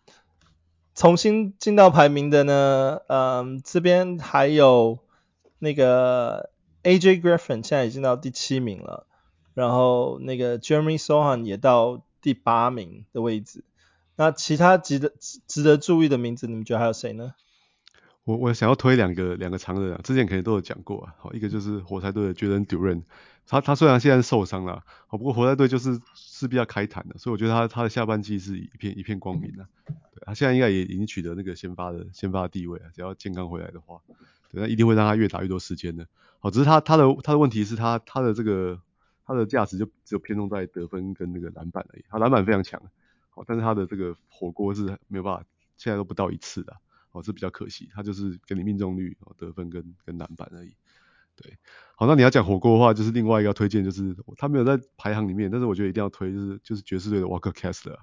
重新进到排名的呢，嗯，这边还有那个 AJ Griffin 现在已经到第七名了，然后那个 Jeremy Sohan 也到。第八名的位置，那其他值得值得注意的名字，你们觉得还有谁呢？我我想要推两个两个常人啊，之前可能都有讲过啊。好，一个就是活塞队的 Jalen d u r a n 他他虽然现在受伤了，好，不过活塞队就是势必要开坛的，所以我觉得他他的下半季是一片一片光明的。对，他现在应该也已经取得那个先发的先发的地位啊，只要健康回来的话，对，那一定会让他越打越多时间的。好，只是他他的他的问题是他他的这个。他的价值就只有偏重在得分跟那个篮板而已，他篮板非常强，好，但是他的这个火锅是没有办法，现在都不到一次的，哦，这比较可惜，他就是给你命中率、哦、得分跟跟篮板而已。对，好，那你要讲火锅的话，就是另外一个要推荐，就是他没有在排行里面，但是我觉得一定要推，就是就是爵士队的 Walker Kessler。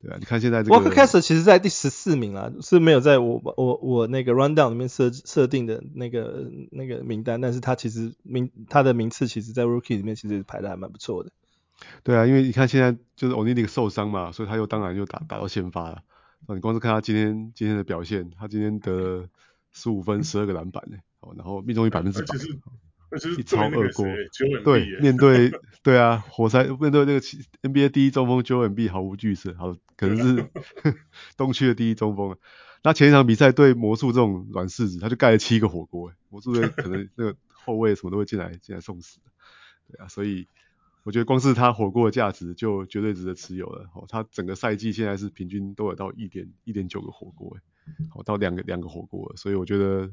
对啊，你看现在这个 Walker Kessler 其实在第十四名啊，是没有在我我我那个 rundown 里面设设定的那个那个名单，但是他其实名他的名次其实在 rookie 里面其实排的还蛮不错的。对啊，因为你看现在就是 Olynyk 受伤嘛，所以他又当然又打打到先发了。你光是看他今天今天的表现，他今天得十五分十二个篮板呢，哦，然后命中率百分之百。一超二过，对，面对对啊，活塞面对那个 NBA 第一中锋 Joel Embiid 毫无惧色，好，可能是 (laughs) 东区的第一中锋。那前一场比赛对魔术这种软柿子，他就盖了七个火锅，魔术队可能那个后卫什么都会进来进来送死。对啊，所以我觉得光是他火锅的价值就绝对值得持有了。哦，他整个赛季现在是平均都有到一点一点九个火锅，好，到两个两个火锅，所以我觉得。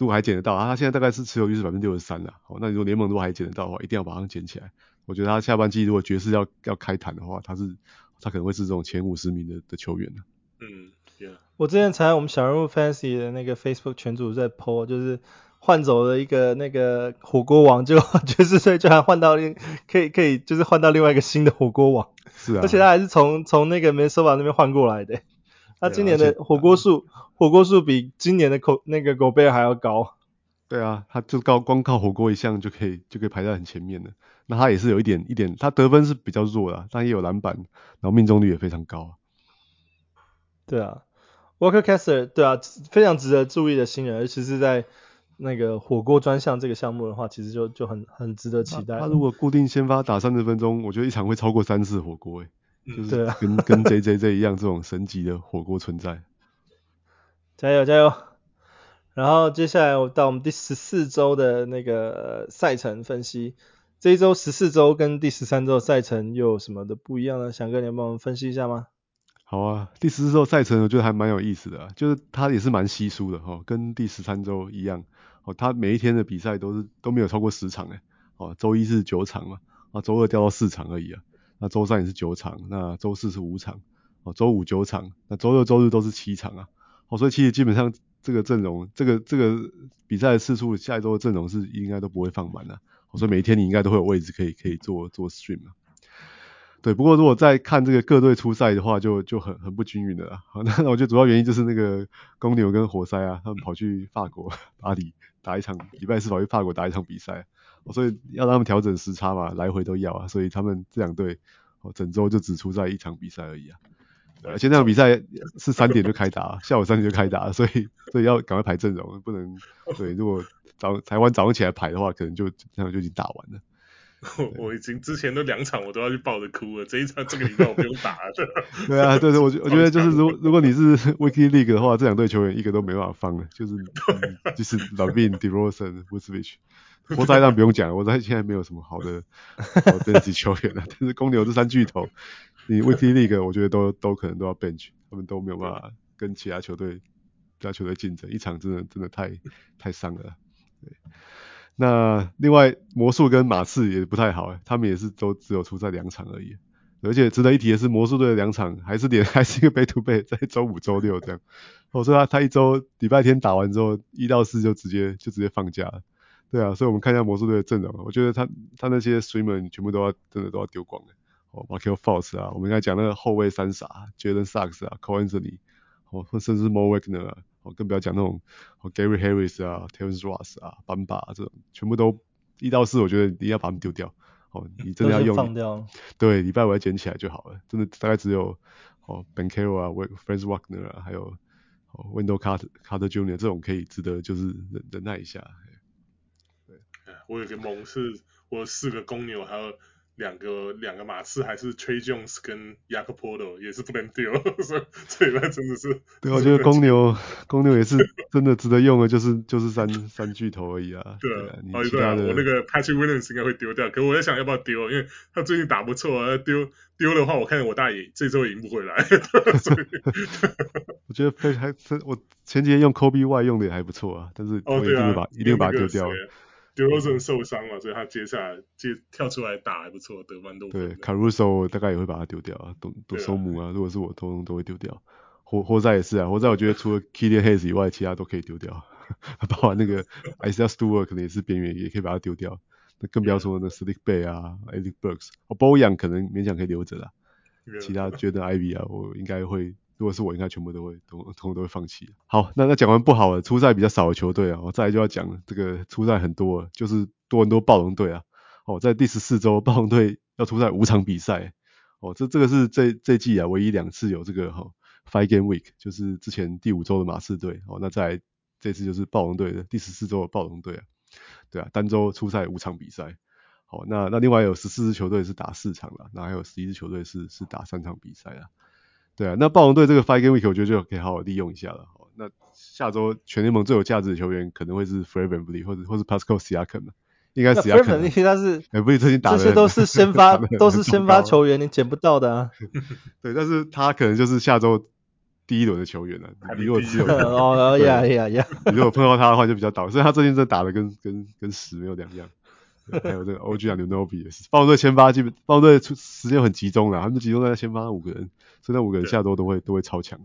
如果还捡得到，他现在大概是持有率是百分之六十三的。好，那你说联盟如果还捡得到的话，一定要马上捡起来。我觉得他下半季如果爵士要要开坛的话，他是他可能会是这种前五十名的的球员。嗯，yeah. 我之前才我们小人物 Fantasy 的那个 Facebook 群组在 po，就是换走了一个那个火锅王，(laughs) 就爵士队居然换到另可以可以就是换到另外一个新的火锅王。是啊，而且他还是从从那个 Minnesota 那边换过来的。他今年的火锅数，火锅数比今年的口那个狗贝尔还要高。对啊，他就高光靠火锅一项就可以就可以排在很前面的。那他也是有一点一点，他得分是比较弱的，但也有篮板，然后命中率也非常高。对啊，Walker Kessler，对啊，非常值得注意的新人，尤其是在那个火锅专项这个项目的话，其实就就很很值得期待。他如果固定先发打三十分钟，我觉得一场会超过三次火锅诶。就是跟、嗯、跟 JJJ 一样，这种神级的火锅存在。加油加油！然后接下来我到我们第十四周的那个赛程分析。这一周十四周跟第十三周赛程又有什么的不一样呢？想跟，你要帮我们分析一下吗？好啊，第十四周赛程我觉得还蛮有意思的，就是它也是蛮稀疏的哈，跟第十三周一样。哦，它每一天的比赛都是都没有超过十场诶。哦，周一是九场嘛，啊，周二掉到四场而已啊。那周三也是九场，那周四是五场，哦，周五九场，那周六周日都是七场啊，哦，所以其实基本上这个阵容，这个这个比赛的次数，下一周的阵容是应该都不会放满的，哦，所以每一天你应该都会有位置可以可以做做 stream 啊。对，不过如果再看这个各队出赛的话就，就很很不均匀的啦。好，那我觉得主要原因就是那个公牛跟活塞啊，他们跑去法国巴黎打一场，礼拜四跑去法国打一场比赛。所以要让他们调整时差嘛，来回都要啊，所以他们这两队哦，整周就只出在一场比赛而已啊。而且那场比赛是三点就开打，(laughs) 下午三点就开打，所以所以要赶快排阵容，不能对，如果早台湾早上起来排的话，可能就这样就已经打完了。我 (laughs) 我已经之前都两场我都要去抱着哭了，这一场这个礼拜我不用打了。(laughs) 对啊，对对，我我觉得就是如果 (laughs) 如果你是 Weekly League 的话，这两队球员一个都没办法放了，就是、嗯、就是 LaVine、DeRozan、Vucevic。活塞当然不用讲，活塞现在没有什么好的好等级球员了。但是公牛这三巨头，你 Weekly League 我觉得都都可能都要 bench，他们都没有办法跟其他球队其他球队竞争，一场真的真的太太伤了。对，那另外魔术跟马刺也不太好，他们也是都只有出赛两场而已。而且值得一提的是，魔术队的两场还是连还是一个 (laughs) back to back，在周五周六这样。我说他他一周礼拜天打完之后，一到四就直接就直接放假了。对啊，所以我们看一下魔术队的阵容，我觉得他他那些 streamer 全部都要真的都要丢光了。哦，Markelle Fultz 啊，我们刚才讲那个后卫三傻，Jalen Suggs 啊，Cole Anthony，哦，甚至 Mo Wagner 啊，哦，更不要讲那种哦 Gary Harris 啊，Terrence Ross 啊，Bamba 啊这种，全部都一到四，我觉得一定要把他们丢掉。哦，你真的要用，放掉。对，礼拜五要捡起来就好了。真的大概只有哦 Banchero 啊，Franz Wagner 啊，还有哦 Window Carter Carter Jr. 这种可以值得就是忍忍耐一下。对我有个盟是，我有四个公牛，还有两个两个马刺，还是 Trey Jones 跟 Jakob Poeltl 也是不能丢，(laughs) 所以这一真的是。对，我觉得公牛 (laughs) 公牛也是真的值得用的，就是就是三三巨头而已啊。对啊，你其他的、哦、对啊，我那个 Patrick Williams 应该会丢掉，可我在想要不要丢，因为他最近打不错啊，丢丢的话，我看我大爷这周也赢不回来。(laughs) 所以我觉得非还我前几天用 Kobe Y 用的也还不错啊，但是我一定会把、哦啊、一定会把它丢掉。DeRozan 受伤了，所以他接下来接跳出来打还不错，得蛮多分。对，Caruso 大概也会把他丢掉啊，都都收姆啊，如果是我，通通都会丢掉。活活塞也是啊，活塞我觉得除了 Killian Hayes 以外，其他都可以丢掉。(laughs) 包括那个 Isaiah Stewart 可能也是边缘，也可以把他丢掉。那更不要说那 Saddiq Bey 啊，Alec Burks，哦，Bojan 可能勉强可以留着啦。其他觉得 Ivy 啊，我应该会，如果是我，应该全部都会都通都会放弃。好，那那讲完不好的，出赛比较少的球队啊，我再来就要讲这个出赛很多，就是多伦多暴龙队啊。哦，在第十四周，暴龙队要出赛五场比赛。哦，这这个是这这季啊唯一两次有这个哈、哦、Five Game Week，就是之前第五周的马刺队。哦，那在这次就是暴龙队的第十四周的暴龙队啊。对啊，单周出赛五场比赛。好，那那另外有十四支球队是打四场了，那还有十一支球队是是打三场比赛啊。对啊，那暴龙队这个 Five Game Week 我觉得就可以好好利用一下了。好，那下周全联盟最有价值的球员可能会是 Fred VanVleet 或者或是 Pascal Siakam 应该 Siakam。Fred VanVleet 他是哎，不是最近打的这些都是先发 (laughs) 都是先发球员，你捡不到的啊。(laughs) 对，但是他可能就是下周第一轮的球员了。你如果只有 (laughs) 哦呀呀呀，你如果碰到他的话就比较倒，所以他最近这打的跟跟跟屎没有两样。还有这个 OG Anunoby 也是，暴龙队先发基本，暴龙队出时间很集中啦，他们就集中在先发五个人，所以那五个人下周都会都会超强。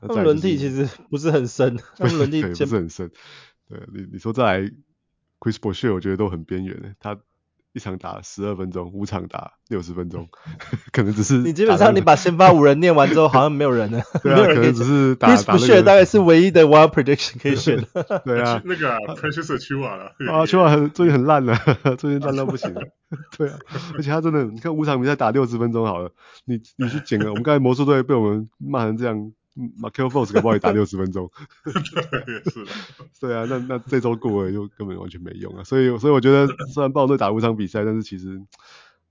他们轮替其实不是很深，他们轮替 (laughs) 不是很深。对，你你说再来 Chris Boucher 我觉得都很边缘的，他。一场打十二分钟，五场打六十分钟，(laughs) 可能只是你基本上你把先发五人念完之后，好像没有人了，(laughs) 对啊，可能只是打打不选，大概是唯一的 wild prediction 可以选。(laughs) 对啊，那个 Precious Achiuwa 了啊，Achiuwa 很最近很烂了，最近烂到不行。对啊，而且他真的，你看五场比赛打六十分钟好了，你你去捡个，我们刚才魔术队被我们骂成这样。Markelle Fultz 可不可以打六十分钟？(laughs) 对，是的。(laughs) 对啊，那那这周过了就根本完全没用啊。所以所以我觉得，(laughs) 虽然暴龙队打五场比赛，但是其实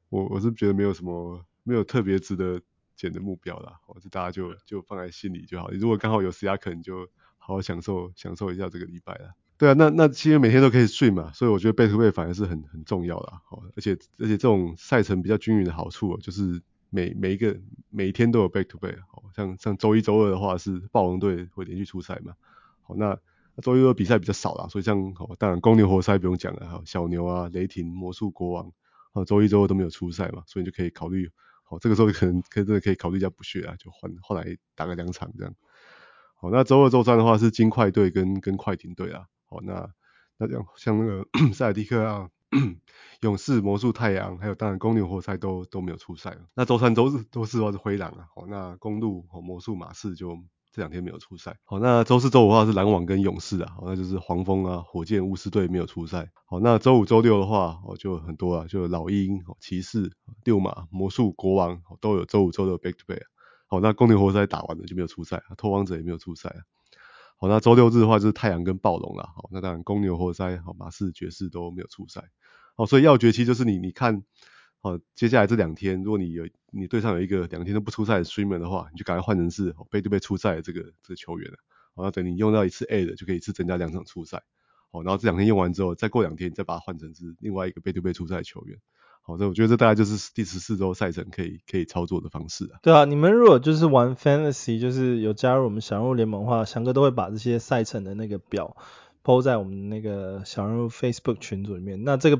我我是觉得没有什么没有特别值得捡的目标啦。我就大家就就放在心里就好。你如果刚好有 Siakam，就好好享受享受一下这个礼拜了。对啊，那那其实每天都可以睡嘛，所以我觉得 Back to Back 反而是很很重要的。好，而且而且这种赛程比较均匀的好处就是。每每一个每一天都有 back to back，好像像周一周二的话是暴龙队会连续出赛嘛，好那周一周二比赛比较少啦，所以像好当然公牛活塞不用讲了，好小牛啊雷霆魔术国王，好周一周二都没有出赛嘛，所以就可以考虑，好这个时候可能可以真的可以考虑一下补血啊，就换后来打个两场这样，好那周二周三的话是金块队跟跟快艇队啊，好那那这样像那个 (coughs) 塞尔蒂克啊。(clears throat) 勇士、魔术、太阳，还有当然公牛、活塞都都没有出赛。那周三、周四、周四的话是灰狼啊。好，那公鹿、魔术、马刺就这两天没有出赛。好，那周四、周五的话是篮网跟勇士啊。好，那就是黄蜂啊、火箭、巫师队没有出赛。好，那周五、周六的话哦就很多啊，就老鹰、骑士、六马、魔术、国王都有周五、周六 back to back。好，那公牛、活塞打完了就没有出赛，拓荒者也没有出赛。好，那周六日的话就是太阳跟暴龙了。好，那当然公牛、活塞、好马刺、爵士都没有出赛。好，所以要诀其实就是你，你看，好，接下来这两天，如果你有你队上有一个两天都不出赛的 streamer 的话，你就赶快换成是背对背出赛的这个这个球员了。好，那等你用到一次 A 的，就可以一次增加两场出赛。好，然后这两天用完之后，再过两天再把它换成是另外一个背对背出赛的球员。好，所以我觉得这大概就是第十四周赛程可以可以操作的方式啊。对啊，你们如果就是玩 Fantasy，就是有加入我们小人物联盟的话，翔哥都会把这些赛程的那个表抛在我们那个小人物 Facebook 群组里面。那这个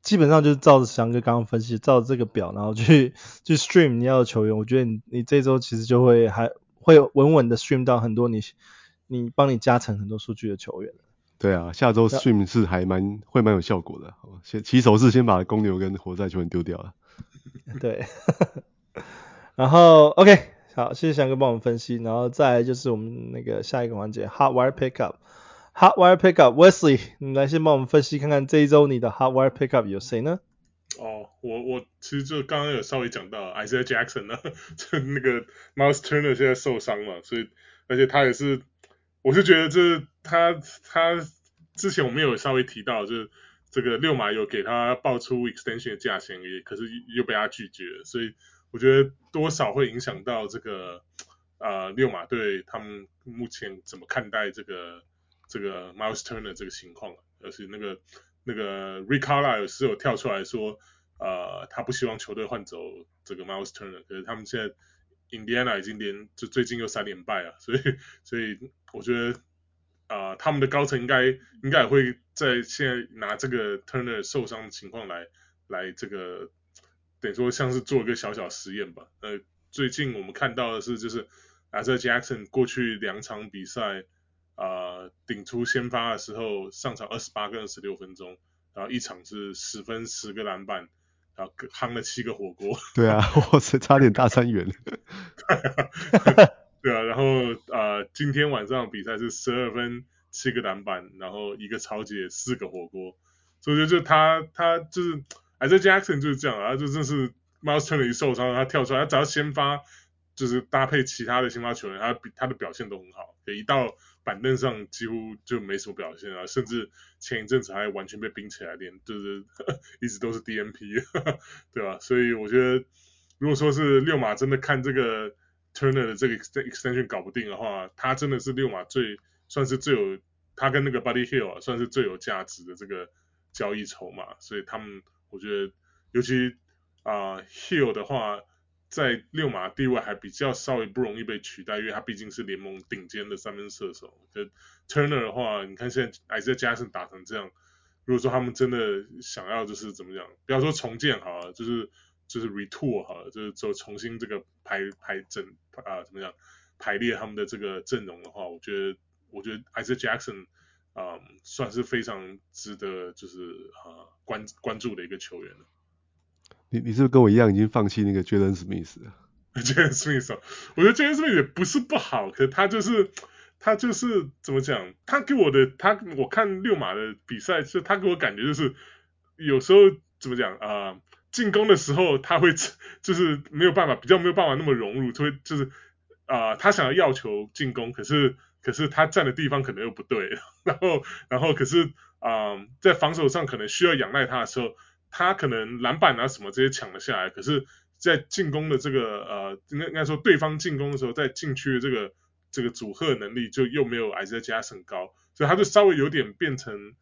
基本上就是照着翔哥刚刚分析，照着这个表，然后去 (laughs) 去 stream 你要的球员。我觉得你你这周其实就会还会稳稳的 stream 到很多你你帮你加成很多数据的球员。对啊，下周 stream 是还蛮会蛮有效果的。先起手是先把公牛跟活塞球员丢掉了。(laughs) 对，(laughs) 然后 OK，好，谢谢翔哥帮我们分析，然后再来就是我们那个下一个环节 Hot Wire Pickup，Hot Wire Pickup，Wesley，你来先帮我们分析看看这一周你的 Hot Wire Pickup 有谁呢？哦，我我其实就刚刚有稍微讲到 Isaiah Jackson 呢，(laughs) 就那个 Miles Turner 现在受伤了，所以而且他也是。我是觉得这他他之前我们有稍微提到，就是这个六马有给他报出 extension 的价钱，也可是又被他拒绝，所以我觉得多少会影响到这个呃六马队他们目前怎么看待这个这个 Miles Turner 这个情况，而且那个那个 Rick Carlisle 是有跳出来说，呃他不希望球队换走这个 Miles Turner，可是他们现在。Indiana 已经连就最近又三连败啊，(laughs) 所以所以我觉得啊、他们的高层应该应该也会在现在拿这个 Turner 受伤的情况来来这个等于说像是做一个小小实验吧。呃，最近我们看到的是就是 a s a Jackson 过去两场比赛啊、顶出先发的时候上场二十八跟二十六分钟，然后一场是十分十个篮板，然后夯了七个火锅。(laughs) 对啊，我是差点大三元。(laughs) 对啊，然后呃，今天晚上比赛是十二分七个篮板，然后一个抄截四个火锅，所以就就他他就是，Isaiah Jackson 就是这样啊，就真是 Miles Turner 一受伤，他跳出来，他只要先发，就是搭配其他的先发球员，他比他的表现都很好，一到板凳上几乎就没什么表现啊，甚至前一阵子还完全被冰起来连，就是 (laughs) 一直都是 DNP，(laughs) 对吧？所以我觉得，如果说是六马真的看这个。Turner 的这个 extension 搞不定的话，他真的是六马最算是最有，他跟那个 Buddy Hill 啊，算是最有价值的这个交易筹码。所以他们，我觉得，尤其啊、Hill 的话，在六马地位还比较稍微不容易被取代，因为他毕竟是联盟顶尖的三分射手。就 Turner 的话，你看现在 Isaiah Jackson 打成这样，如果说他们真的想要就是怎么讲，不要说重建好了，就是。就是 retool 哈，就是就重新这个排排整啊、怎么样排列他们的这个阵容的话，我觉得我觉得 Isaac Jackson 啊、算是非常值得就是啊、关关注的一个球员了。你你是不是跟我一样已经放弃那个 Jalen Smith 了？(laughs) Jalen Smith，我觉得 Jalen Smith 也不是不好，可他就是他就是怎么讲，他给我的他我看六马的比赛，就他给我感觉就是有时候怎么讲啊？进攻的时候，他会就是没有办法，比较没有办法那么融入，就会就是啊、他想要要求进攻，可是可是他站的地方可能又不对，(laughs) 然后然后可是啊、在防守上可能需要仰赖他的时候，他可能篮板啊什么这些抢了下来，可是，在进攻的这个呃，应该应该说对方进攻的时候，在禁区的这个这个组合能力就又没有 i s a i a Jackson 高，所以他就稍微有点变成。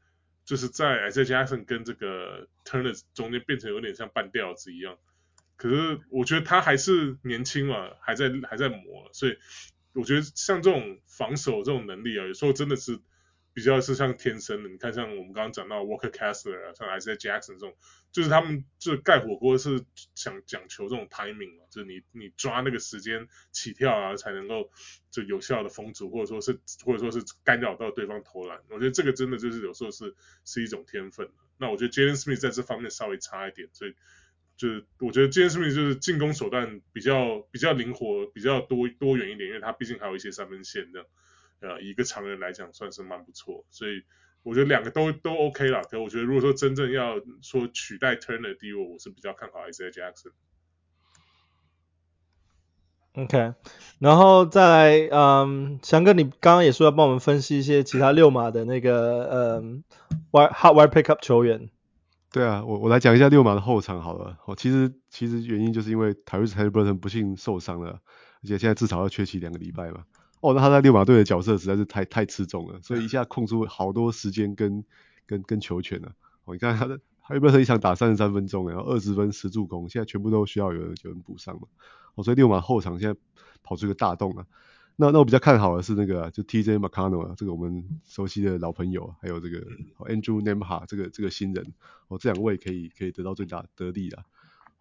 就是在 i s a i a Jackson 跟这个 Turner 中间变成有点像半吊子一样，可是我觉得他还是年轻嘛，还在还在磨，所以我觉得像这种防守这种能力啊，有时候真的是。比较是像天生的，你看像我们刚刚讲到 Walker Kessler 啊，像 Isaiah Jackson 这种，就是他们就盖火锅是想讲求这种 timing 嘛，就是你你抓那个时间起跳啊，才能够就有效的封阻，或者说是或者说是干扰到对方投篮。我觉得这个真的就是有时候是是一种天分。那我觉得 Jalen Smith 在这方面稍微差一点，所以就是我觉得 Jalen Smith 就是进攻手段比较比较灵活，比较多多元一点，因为他毕竟还有一些三分线这样。呃，一个常人来讲算是蛮不错，所以我觉得两个都都 OK 啦。可我觉得如果说真正要说取代 Turner 的地位，我是比较看好 Isaiah Jackson。OK，然后再来，嗯，翔哥，你刚刚也说要帮我们分析一些其他六马的那个，嗯，Wire Hot Wire Pickup 球员。对啊，我我来讲一下六马的后场好了。哦，其实其实原因就是因为 Tyrese Haliburton 不幸受伤了，而且现在至少要缺席两个礼拜嘛。哦，那他在六马队的角色实在是太太吃重了，所以一下空出好多时间跟跟跟球权了。哦，你看他的他有没有一场打三十三分钟，然后二十分十助攻，现在全部都需要有人有人补上嘛。哦，所以六马后场现在跑出一个大洞了。那那我比较看好的是那个就 TJ McConnell 这个我们熟悉的老朋友，还有这个 Andrew Nembhard 这个这个新人，哦，这两位可以可以得到最大得利的。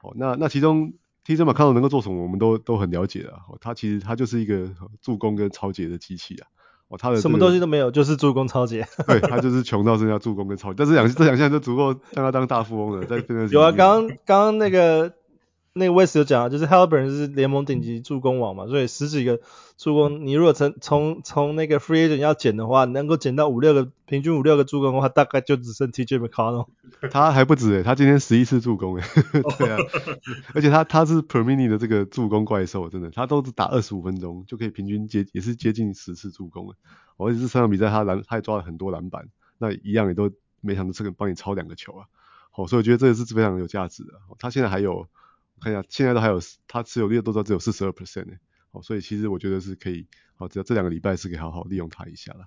哦，那那其中。TJ McConnell 能够做什么，我们都都很了解啊。他其实他就是一个助攻跟超节的机器啊。哦，他的、这个、什么东西都没有，就是助攻超节。(laughs) 对，他就是穷到剩下助攻跟超节，但是两这两项就足够让他当大富翁了。在这个有啊，刚刚那个。那个 West 有讲啊，就是 Haliburton 是联盟顶级助攻王嘛，所以十几个助攻，你如果从从从那个 Free Agent 要捡的话，能够捡到五六个，平均五六个助攻的话，大概就只剩 TJ McConnell。(laughs) 他还不止诶，他今天十一次助攻诶，(laughs) 对啊，而且他他是 Per Minute 的这个助攻怪兽，真的，他都是打二十五分钟就可以平均接也是接近十次助攻诶，而且是上场比赛他篮他也抓了很多篮板，那一样也都每场都这个帮你抄两个球啊，好，所以我觉得这个是非常有价值的，他现在还有。看一下，现在都还有他持有率都知道只有四十二 percent 呢，哦，所以其实我觉得是可以，好，只要这两个礼拜是可以好好利用他一下了。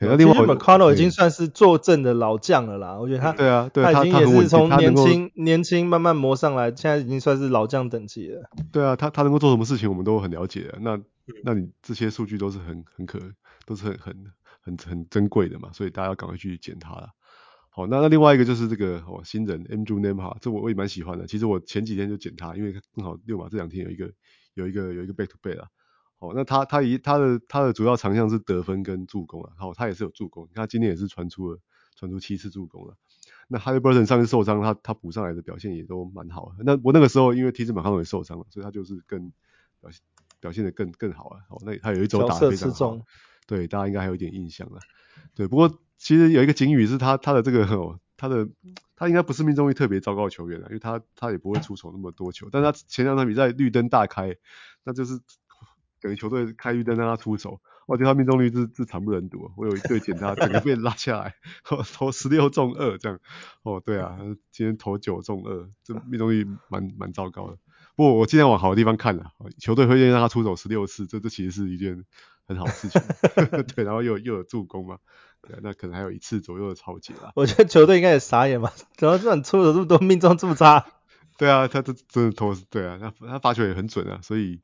那另外 McConnell 已经算是坐镇的老将了啦，我觉得他对啊，对他已经也是从年轻年轻慢慢磨上来，现在已经算是老将等级了。对啊，他他能够做什么事情我们都很了解，那那你这些数据都是很很可都是很很很很珍贵的嘛，所以大家要赶快去捡它了。好，那那另外一个就是这个哦新人 Andrew Nembhard，这我我也蛮喜欢的。其实我前几天就捡他，因为正好六马这两天有一个有一个有一个 back to back 啊。好，那他他一他的他的主要长项是得分跟助攻啊。好，他也是有助攻，他今天也是传出了传出七次助攻了。那 Haliburton 上次受伤，他他补上来的表现也都蛮好的。那我那个时候因为 T.J. McConnell 也受伤了，所以他就是更表现表现的更更好了。哦，那他有一周打得非常好，对，大家应该还有一点印象了。对，不过其实有一个警语是他他的这个哦，他的他应该不是命中率特别糟糕的球员啊，因为他他也不会出手那么多球，但他前两场比赛绿灯大开，那就是等于球队开绿灯让他出手。我觉得他命中率是是惨不忍睹，我有一队捡他，整个被拉下来，(laughs) 投十六中二这样。哦，对啊，今天投九中二，这命中率蛮蛮糟糕的。不过我尽量往好的地方看了，球队会愿意让他出手十六次，这这其实是一件很好的事情。(laughs) 对，然后又有又有助攻嘛，对，那可能还有一次左右的超级啦。我觉得球队应该也傻眼吧，(laughs) 怎么这样出手这么多，命中这么差？(laughs) 对啊，他这真的投，对啊，他他罚球也很准啊，所以。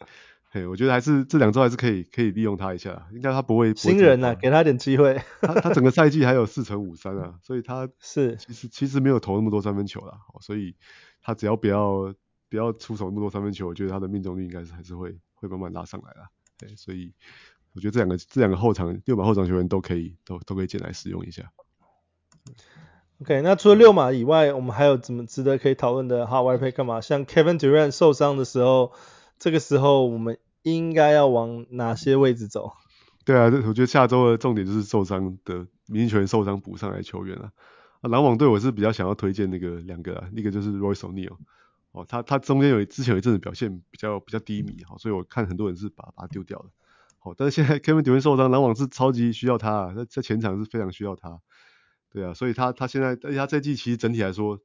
嘿，我觉得还是这两周还是可以可以利用他一下，应该他不会新人呐、啊，给他点机会。他他整个赛季还有四成五三啊，所以他 (laughs) 是其实其实没有投那么多三分球啦，所以他只要不要不要出手那么多三分球，我觉得他的命中率应该是还是会会慢慢拉上来啦。对，所以我觉得这两个这两个后场六码后场球员都可以都都可以捡来使用一下。OK，那除了六码以外，我们还有怎么值得可以讨论的哈外配干嘛？像 Kevin Durant 受伤的时候。这个时候我们应该要往哪些位置走？对啊，我觉得下周的重点就是受伤的明星球员受伤补上来球员啊。啊，篮网队我是比较想要推荐那个两个啊，一个就是 Royce O'Neal 哦，他他中间有之前有一阵子表现比较比较低迷，好，所以我看很多人是把把他丢掉了。好，但是现在 (laughs) Kevin Durant 受伤，篮网是超级需要他啊，在在前场是非常需要他。对啊，所以他他现在，而且他这季其实整体来说。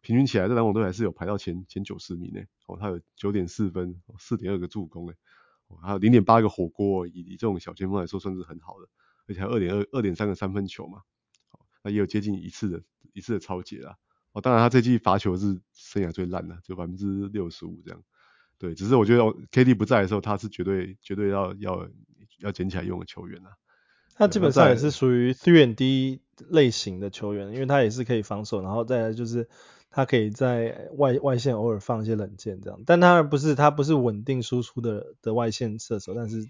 平均起来，这篮网队还是有排到前前九十名呢。哦，他有九点四分，四点二个助攻诶，哦，还有零点八个火锅，以以这种小前锋来说，算是很好的。而且还二点二二点三个三分球嘛，哦，那也有接近一次的一次的抄截啦。哦，当然他这季罚球是生涯最烂的，就百分之六十五这样。对，只是我觉得 KD 不在的时候，他是绝对绝对要要要捡起来用的球员啊。他基本上也是属于 three and D 类型的球员，因为他也是可以防守，然后再来就是。他可以在外外线偶尔放一些冷箭这样，但他不是他不是稳定输出的的外线射手，但是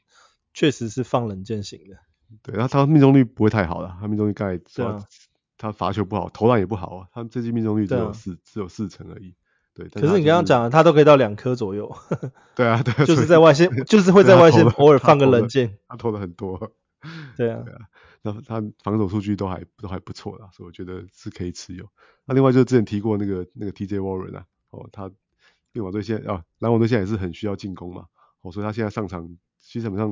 确实是放冷箭型的。对，他他命中率不会太好了，他命中率大概对啊，他罚球不好，投篮也不好啊，他最近命中率只有四、啊、只有四成而已。对，可是你刚刚讲了，他都可以到两颗左右。(laughs) 对啊，对啊，就是在外线，(laughs) 就是会在外线偶尔放个冷箭，他投的很多。对啊。那他防守数据都还都还不错啦，所以我觉得是可以持有。那另外就是之前提过那个那个 TJ Warren 啊，哦，他篮网队现在啊，篮网队现在也是很需要进攻嘛，哦，所以他现在上场基本上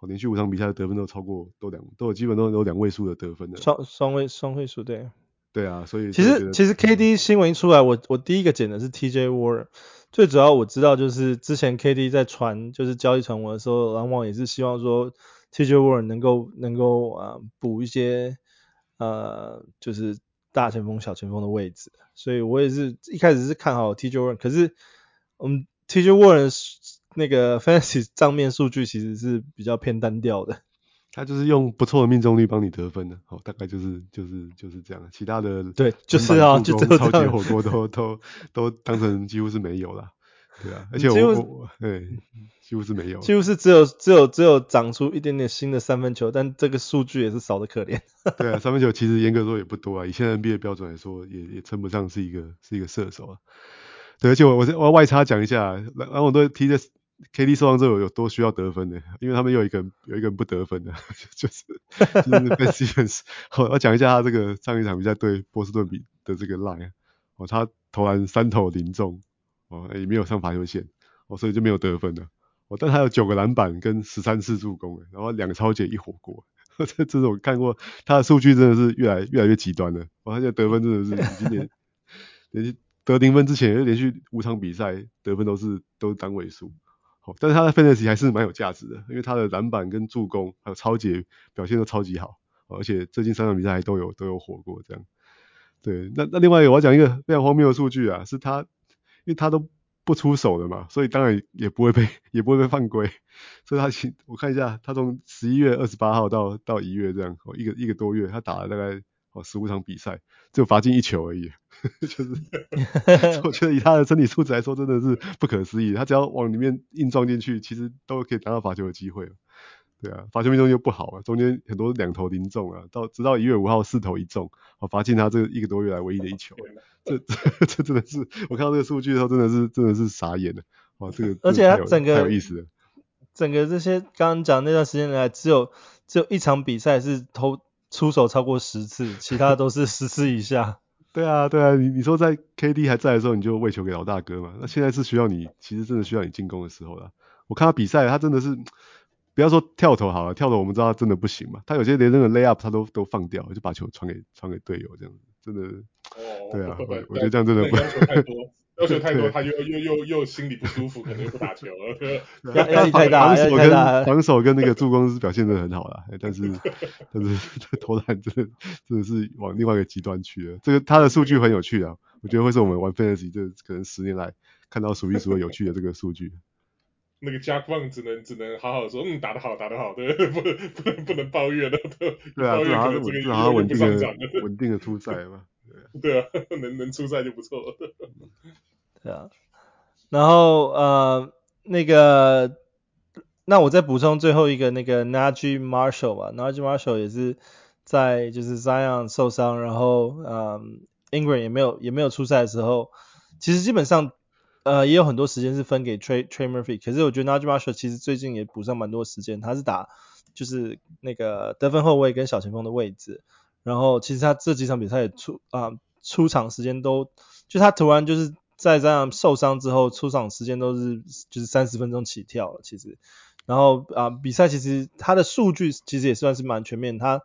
哦连续五场比赛的得分都超过都两都有基本都有两位数的得分的。双双位双位数对。对啊，所以其实其实 KD 新闻一出来，我我第一个捡的是 TJ Warren，最主要我知道就是之前 KD 在传就是交易传闻的时候，篮网也是希望说。TJ Warren 能够能够啊补一些呃就是大前锋小前锋的位置，所以我也是一开始是看好 TJ Warren，可是我们 TJ Warren 那个 (laughs) Fantasy 账面数据其实是比较偏单调的，他就是用不错的命中率帮你得分的，好，大概就是就是就是这样，其他的对就是啊就超级火锅都都都当成几乎是没有了。对啊，而且我我对几乎是没有，几乎是只有只有只有长出一点点新的三分球，但这个数据也是少得可怜。(laughs) 对啊，三分球其实严格说也不多啊，以现在 NBA 标准来说也，也也称不上是一个是一个射手啊。对，而且我我我要外插讲一下，然后我都提的 KD 受伤之后有多需要得分的，因为他们有一个有一个人不得分的，(laughs) 就是就是 Ben Simmons。(laughs) 我要讲一下他这个上一场比赛对波士顿比的这个 line，哦，他投篮三投零中。哦，也没有上罚球线，哦，所以就没有得分了。哦，但他有九个篮板跟十三次助攻，然后两个抄截一火锅。(laughs) 这这是我看过他的数据，真的是越来越来越极端了。哦，他现得分真的是今年连续得零分之前，连续五场比赛得分都是都是单位数。好，但是他的 fantasy 还是蛮有价值的，因为他的篮板跟助攻还有超级表现都超级好，而且最近三场比赛还都有都有火过这样。对，那那另外我要讲一个非常荒谬的数据啊，是他。因为他都不出手的嘛，所以当然也不会被 (laughs) 也不会被犯规。所以他我看一下，他从十一月二十八号到到一月这样，哦，一个一个多月，他打了大概哦十五场比赛，只有罚进一球而已。(laughs) 就是 (laughs) 我觉得以他的身体素质来说，真的是不可思议。他只要往里面硬撞进去，其实都可以拿到罚球的机会。对啊，罚球命中又不好啊，中间很多两投零中啊，到直到一月五号四投一中，好罚进他这一个多月来唯一的一球。这这 (laughs) 这真的是我看到这个数据的时候，真的是真的是傻眼了。哇，这个而且他整个太有意思了。整个这些刚刚讲那段时间来，只有只有一场比赛是投出手超过十次，其他都是十次以下。(laughs) 对啊，对啊，你你说在 KD 还在的时候，你就喂球给老大哥嘛。那现在是需要你，其实真的需要你进攻的时候了。我看他比赛，他真的是不要说跳投好了，跳投我们知道他真的不行嘛。他有些连那个 lay up 他都都放掉，就把球传给传给队友这样子，真的。哦。对啊，我觉得这样真的不。要求太多，他又又又又心里不舒服，可能又不打球 (laughs) 了。压力太大，防守跟。防守跟那个助攻是表现的很好啦，但是 (laughs) 但是 (laughs) 投篮真的真的是往另外一个极端去了。这个他的数据很有趣啊，我觉得会是我们玩 fantasy 这可能十年来看到数一数二有趣的这个数据。那个加棒只能只能好好说，嗯，打得好，打得好，对，不能不能不能抱怨了，对啊，至少稳，至少稳定的稳定的出赛嘛。对啊，(laughs) 能能出赛就不错了。(laughs) 对啊，然后呃，那个，那我再补充最后一个那个 Naji Marshall 吧，Naji Marshall 也是在就是 Zion 受伤，然后呃 Ingram 也没有也没有出赛的时候，其实基本上呃也有很多时间是分给 Trey Trey Murphy，可是我觉得 Naji Marshall 其实最近也补上蛮多时间，他是打就是那个得分后卫跟小前锋的位置。然后其实他这几场比赛也出啊、出场时间都，就他突然就是在这样受伤之后出场时间都是就是三十分钟起跳了其实，然后啊、比赛其实他的数据其实也算是蛮全面，他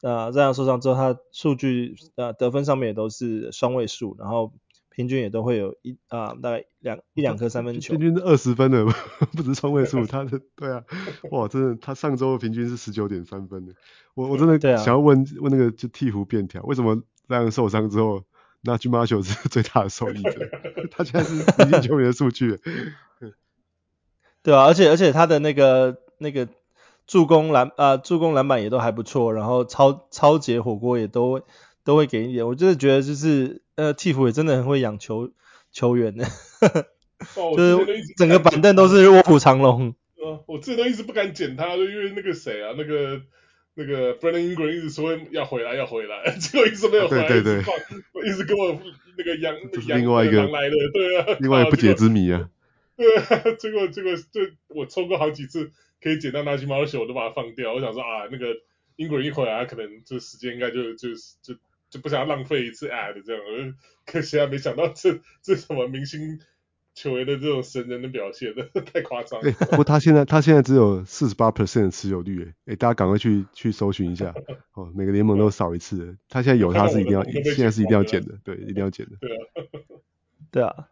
啊这样受伤之后他数据啊得分上面也都是双位数，然后。平均也都会有一啊、呃，大概两一两颗三分球。平均是二十分的，(laughs) 不止双位数。他的对啊，哇，真的，他上周的平均是十九点三分的。我我真的想要问、啊、问那个就鹈鹕便条，为什么让人受伤之后，那 Naji Marshall 是最大的受益者？(laughs) 他现在是平均球员的数据。(laughs) 对啊，而且而且他的那个那个助攻篮啊、呃、助攻篮板也都还不错，然后抄抄截火锅也都都会给一点。我真的觉得就是。呃，替补也真的很会养球球员呢，(laughs) 就是整个板凳都是卧虎藏龙。呃，(laughs) 我自己都一直不敢捡他，就因为那个谁啊，那个那个 Brandon Ingram 一直说要回来要回来，(laughs) 结果一直没有回来，对对对，一直跟我那个羊羊另外一个羊来的，对啊，另外一个不解之谜啊。对啊，结果结果就我抽过好几次可以捡到 Naji Marshall，我都把它放掉。我想说啊，那个 Ingram 一回来，可能这时间应该就就就。就不想要浪费一次 ad 这样，可惜啊，没想到这这什么明星球员的这种神人的表现，太夸张了。欸、不过他现在他现在只有四十八 percent 的持有率，哎、欸，大家赶快去去搜寻一下 (laughs) 哦，每个联盟都少一次。他现在有他是一定要，(laughs) 现在是一定要减的，对，一定要减的。对啊，(laughs) 对啊。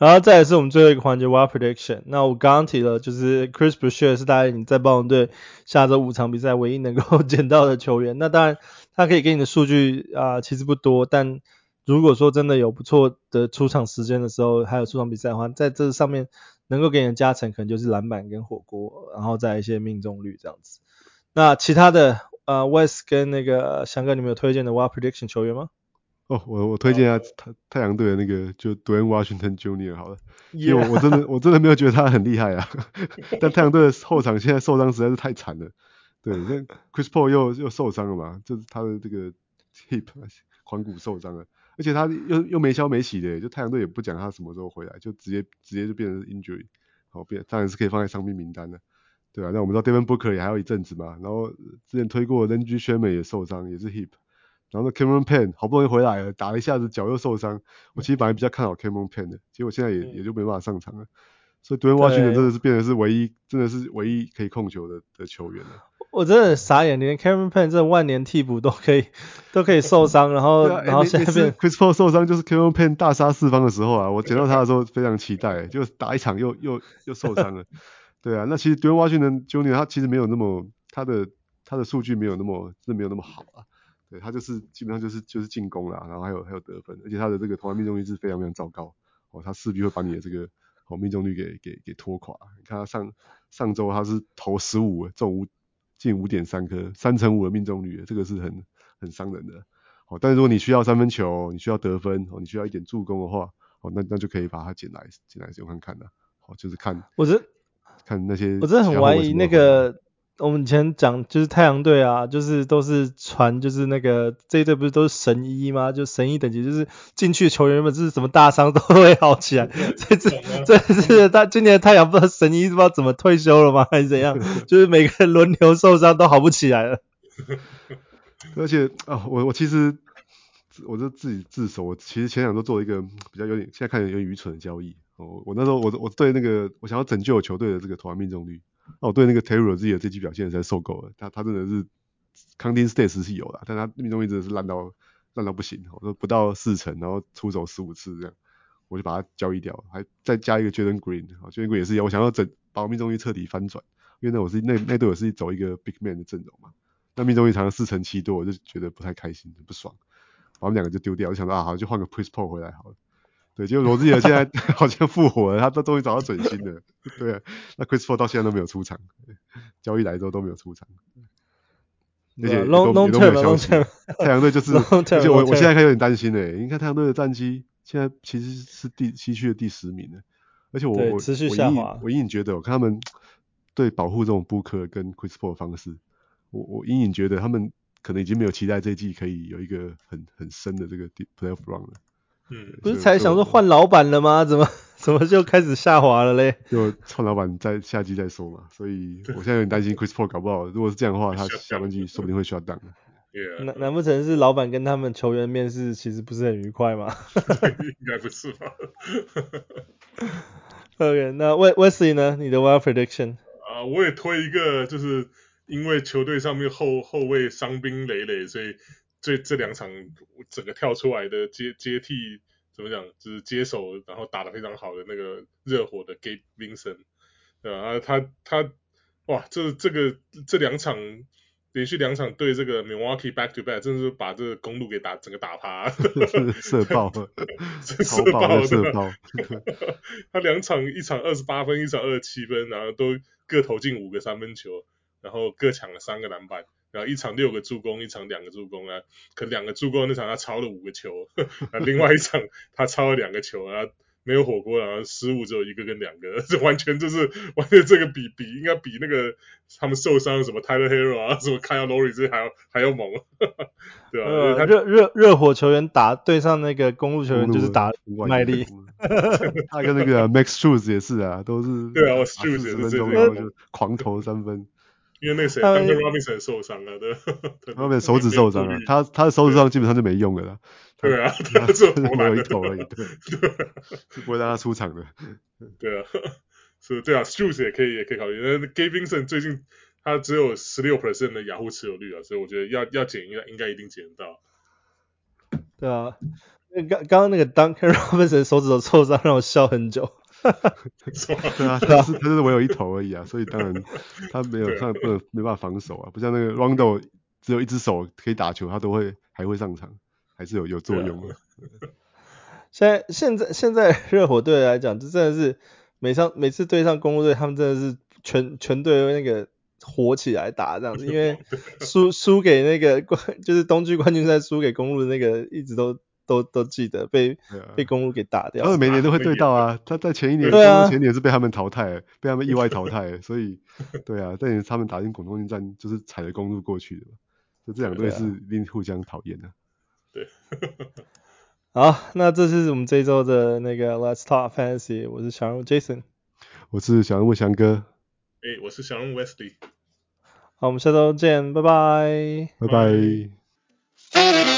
然后再来是我们最后一个环节 w i l Prediction。那我刚刚提了，就是 Chris Boucher 是大概你在暴龙队下周五场比赛唯一能够 (laughs) 捡到的球员。那当然。他可以给你的数据啊、其实不多，但如果说真的有不错的出场时间的时候，还有出场比赛的话，在这上面能够给你的加成，可能就是篮板跟火锅，然后再一些命中率这样子。那其他的呃，West 跟那个翔哥，你们有推荐的 w i l Prediction 球员吗？哦，我我推荐一下太太阳队的那个就 Duane Washington Jr. 好了，因为我我真的我真的没有觉得他很厉害啊，(laughs) 但太阳队的后场现在受伤实在是太惨了。对，那 (laughs) Chris Paul 又又受伤了嘛，就是他的这个 hip (laughs) 髋骨受伤了，而且他又又没消没息的，就太阳队也不讲他什么时候回来，就直接直接就变成 injury，好变当然是可以放在伤病名单的，对啊，那我们知道 Devin Booker 也还有一阵子嘛，然后之前推过 Landry Shamet 也受伤，也是 hip，然后那 Cameron Payne 好不容易回来了，打了一下子脚又受伤，我其实本来比较看好 Cameron Payne 的，结果现在也也就没办法上场了，所以 Duane Washington 真的是变得是唯一真的是唯一可以控球的的球员了。我真的很傻眼，连 Cameron Payne 这万年替补都可以都可以受伤，然后、啊、然后现在变 Chris Paul 受伤，就是 Cameron Payne 大杀四方的时候啊！我捡到他的时候非常期待，就打一场又又又受伤了。对啊，那其实 Duane Washington Junior 他其实没有那么他的他的数据没有那么是没有那么好啊。对他就是基本上就是就是进攻啦，然后还有还有得分，而且他的这个投篮命中率是非常非常糟糕哦，他势必会把你的这个哦命中率给给给拖垮。你看他上上周他是投十五，中五近五点三颗，三成五的命中率，这个是很很伤人的。哦，但是如果你需要三分球，你需要得分，哦，你需要一点助攻的话，哦，那那就可以把它捡来捡来用看看了。哦，就是看，我是看那些，我真的很怀疑那个。我们以前讲就是太阳队啊，就是都是传就是那个这一队不是都是神医吗？就神医等级，就是进去的球员们就是什么大伤都会好起来。这次这次他今年的太阳不知道神医不知道怎么退休了吗？还是怎样？(laughs) 就是每个人轮流受伤都好不起来了。(laughs) 而且啊，我我其实我就自己自首，我其实前两周做了一个比较有点现在看起来有点愚蠢的交易。哦，我那时候我我对那个我想要拯救球队的这个投篮命中率。那我对那个 Terry Rozier 的这季表现实在受够了，他他真的是 counting stats 是有的，但他命中率真的是烂到烂到不行，我说不到四成，然后出手十五次这样，我就把他交易掉，还再加一个 Jalen Green，Jalen Green 也是一样，我想要整把我命中率彻底翻转，因为那我是那那队我是走一个 big man 的阵容嘛，那命中率长了四成七多，我就觉得不太开心，不爽，把我们两个就丢掉，我就想到啊好就换个 Chris Paul 回来好了。对，结果罗志尔现在 (laughs) 好像复活了，他都终于找到准心了。对啊，那 Chris Paul 到现在都没有出场，交易来之后都没有出场，而且都都没有消息。太阳队就是，(laughs) 而且我我现在还有点担心诶，你看太阳队的战绩现在其实是第西区的第十名呢，而且我我持续下滑。我隐隐觉得，我看他们对保护这种 Booker 跟 Chris Paul 的方式，我我隐隐觉得他们可能已经没有期待这一季可以有一个很很深的这个 Playoff Run 了。嗯，不是才想说换老板了吗？(laughs) 怎么怎么就开始下滑了嘞？就换老板在下季再说嘛。所以我现在有点担心 (laughs) Chris Paul 搞不好，如果是这样的话，他下半季说不定会 shut (laughs) down。难难不成是老板跟他们球员面试其实不是很愉快吗？应该不是吧？OK，那 Wesley 呢？你的 Wild Prediction？啊，我也推一个，就是因为球队上面后后卫伤兵累累，所以。这这两场整个跳出来的接接替怎么讲，就是接手然后打得非常好的那个热火的 Gabe Vincent，对吧？他他哇，这这个这两场连续两场对这个 Milwaukee back to back，真的是把这个公路给打整个打趴，(laughs) (laughs) 射爆，射爆射爆，他两场一场二十八分，一场二十七分，然后都各投进五个三分球，然后各抢了三个篮板。然后一场六个助攻，一场两个助攻啊，可两个助攻那场他超了五个球，(laughs) 啊，另外一场他超了两个球啊，没有火锅，然后失误只有一个跟两个，(laughs) 这完全就是完全这个比比应该比那个他们受伤什么 Tyler Herro 啊，什么 Kyle Lowry 这些还要还要猛，(laughs) 对吧？呃、他热热热火球员打对上那个公路球员就是打卖力，他跟那个 Max Shoes 也是啊，都是对啊我 Shoes 也是这种就狂投三分。因为那个谁，Duncan Robinson 受伤了，对。(laughs) 他们手指受伤了，他他的手指上基本上就没用了啦。对啊，(laughs) 他只有一投而已，对。(laughs) 是不会让他出场的。对啊，是，对啊，Strus 也可以，也可以考虑。那 Gabe Vincent 最近他只有十六 percent 的雅虎持有率啊，所以我觉得要要减应该应该一定减得到。对啊，刚刚刚那个 Duncan Robinson 手指头受伤让我笑很久。哈哈，对啊，他是他就是唯有一头而已啊，所以当然他没有他不能没办法防守啊，不像那个 Rondo 只有一只手可以打球，他都会还会上场，还是有有作用 (laughs) 的。现在现在现在热火队来讲，这真的是每上每次对上公鹿队，他们真的是全全队那个火起来打这样子，因为输输给那个冠就是东区冠军赛输给公鹿的那个一直都。都都记得被、啊、被公路给打掉，他们每年都会对到啊。他在前一年，对啊，前年是被他们淘汰，被他们意外淘汰，所以 (laughs) 对啊，但是他们打进广东军战就是踩着公路过去的，就这两队是一定互相讨厌的。对，(laughs) 好，那这是我们这一周的那个 Let's Talk Fantasy，我是小人物 Jason，我是小人物翔哥，哎，我是小人物 Wesley，好，我们下周见，拜拜，拜拜。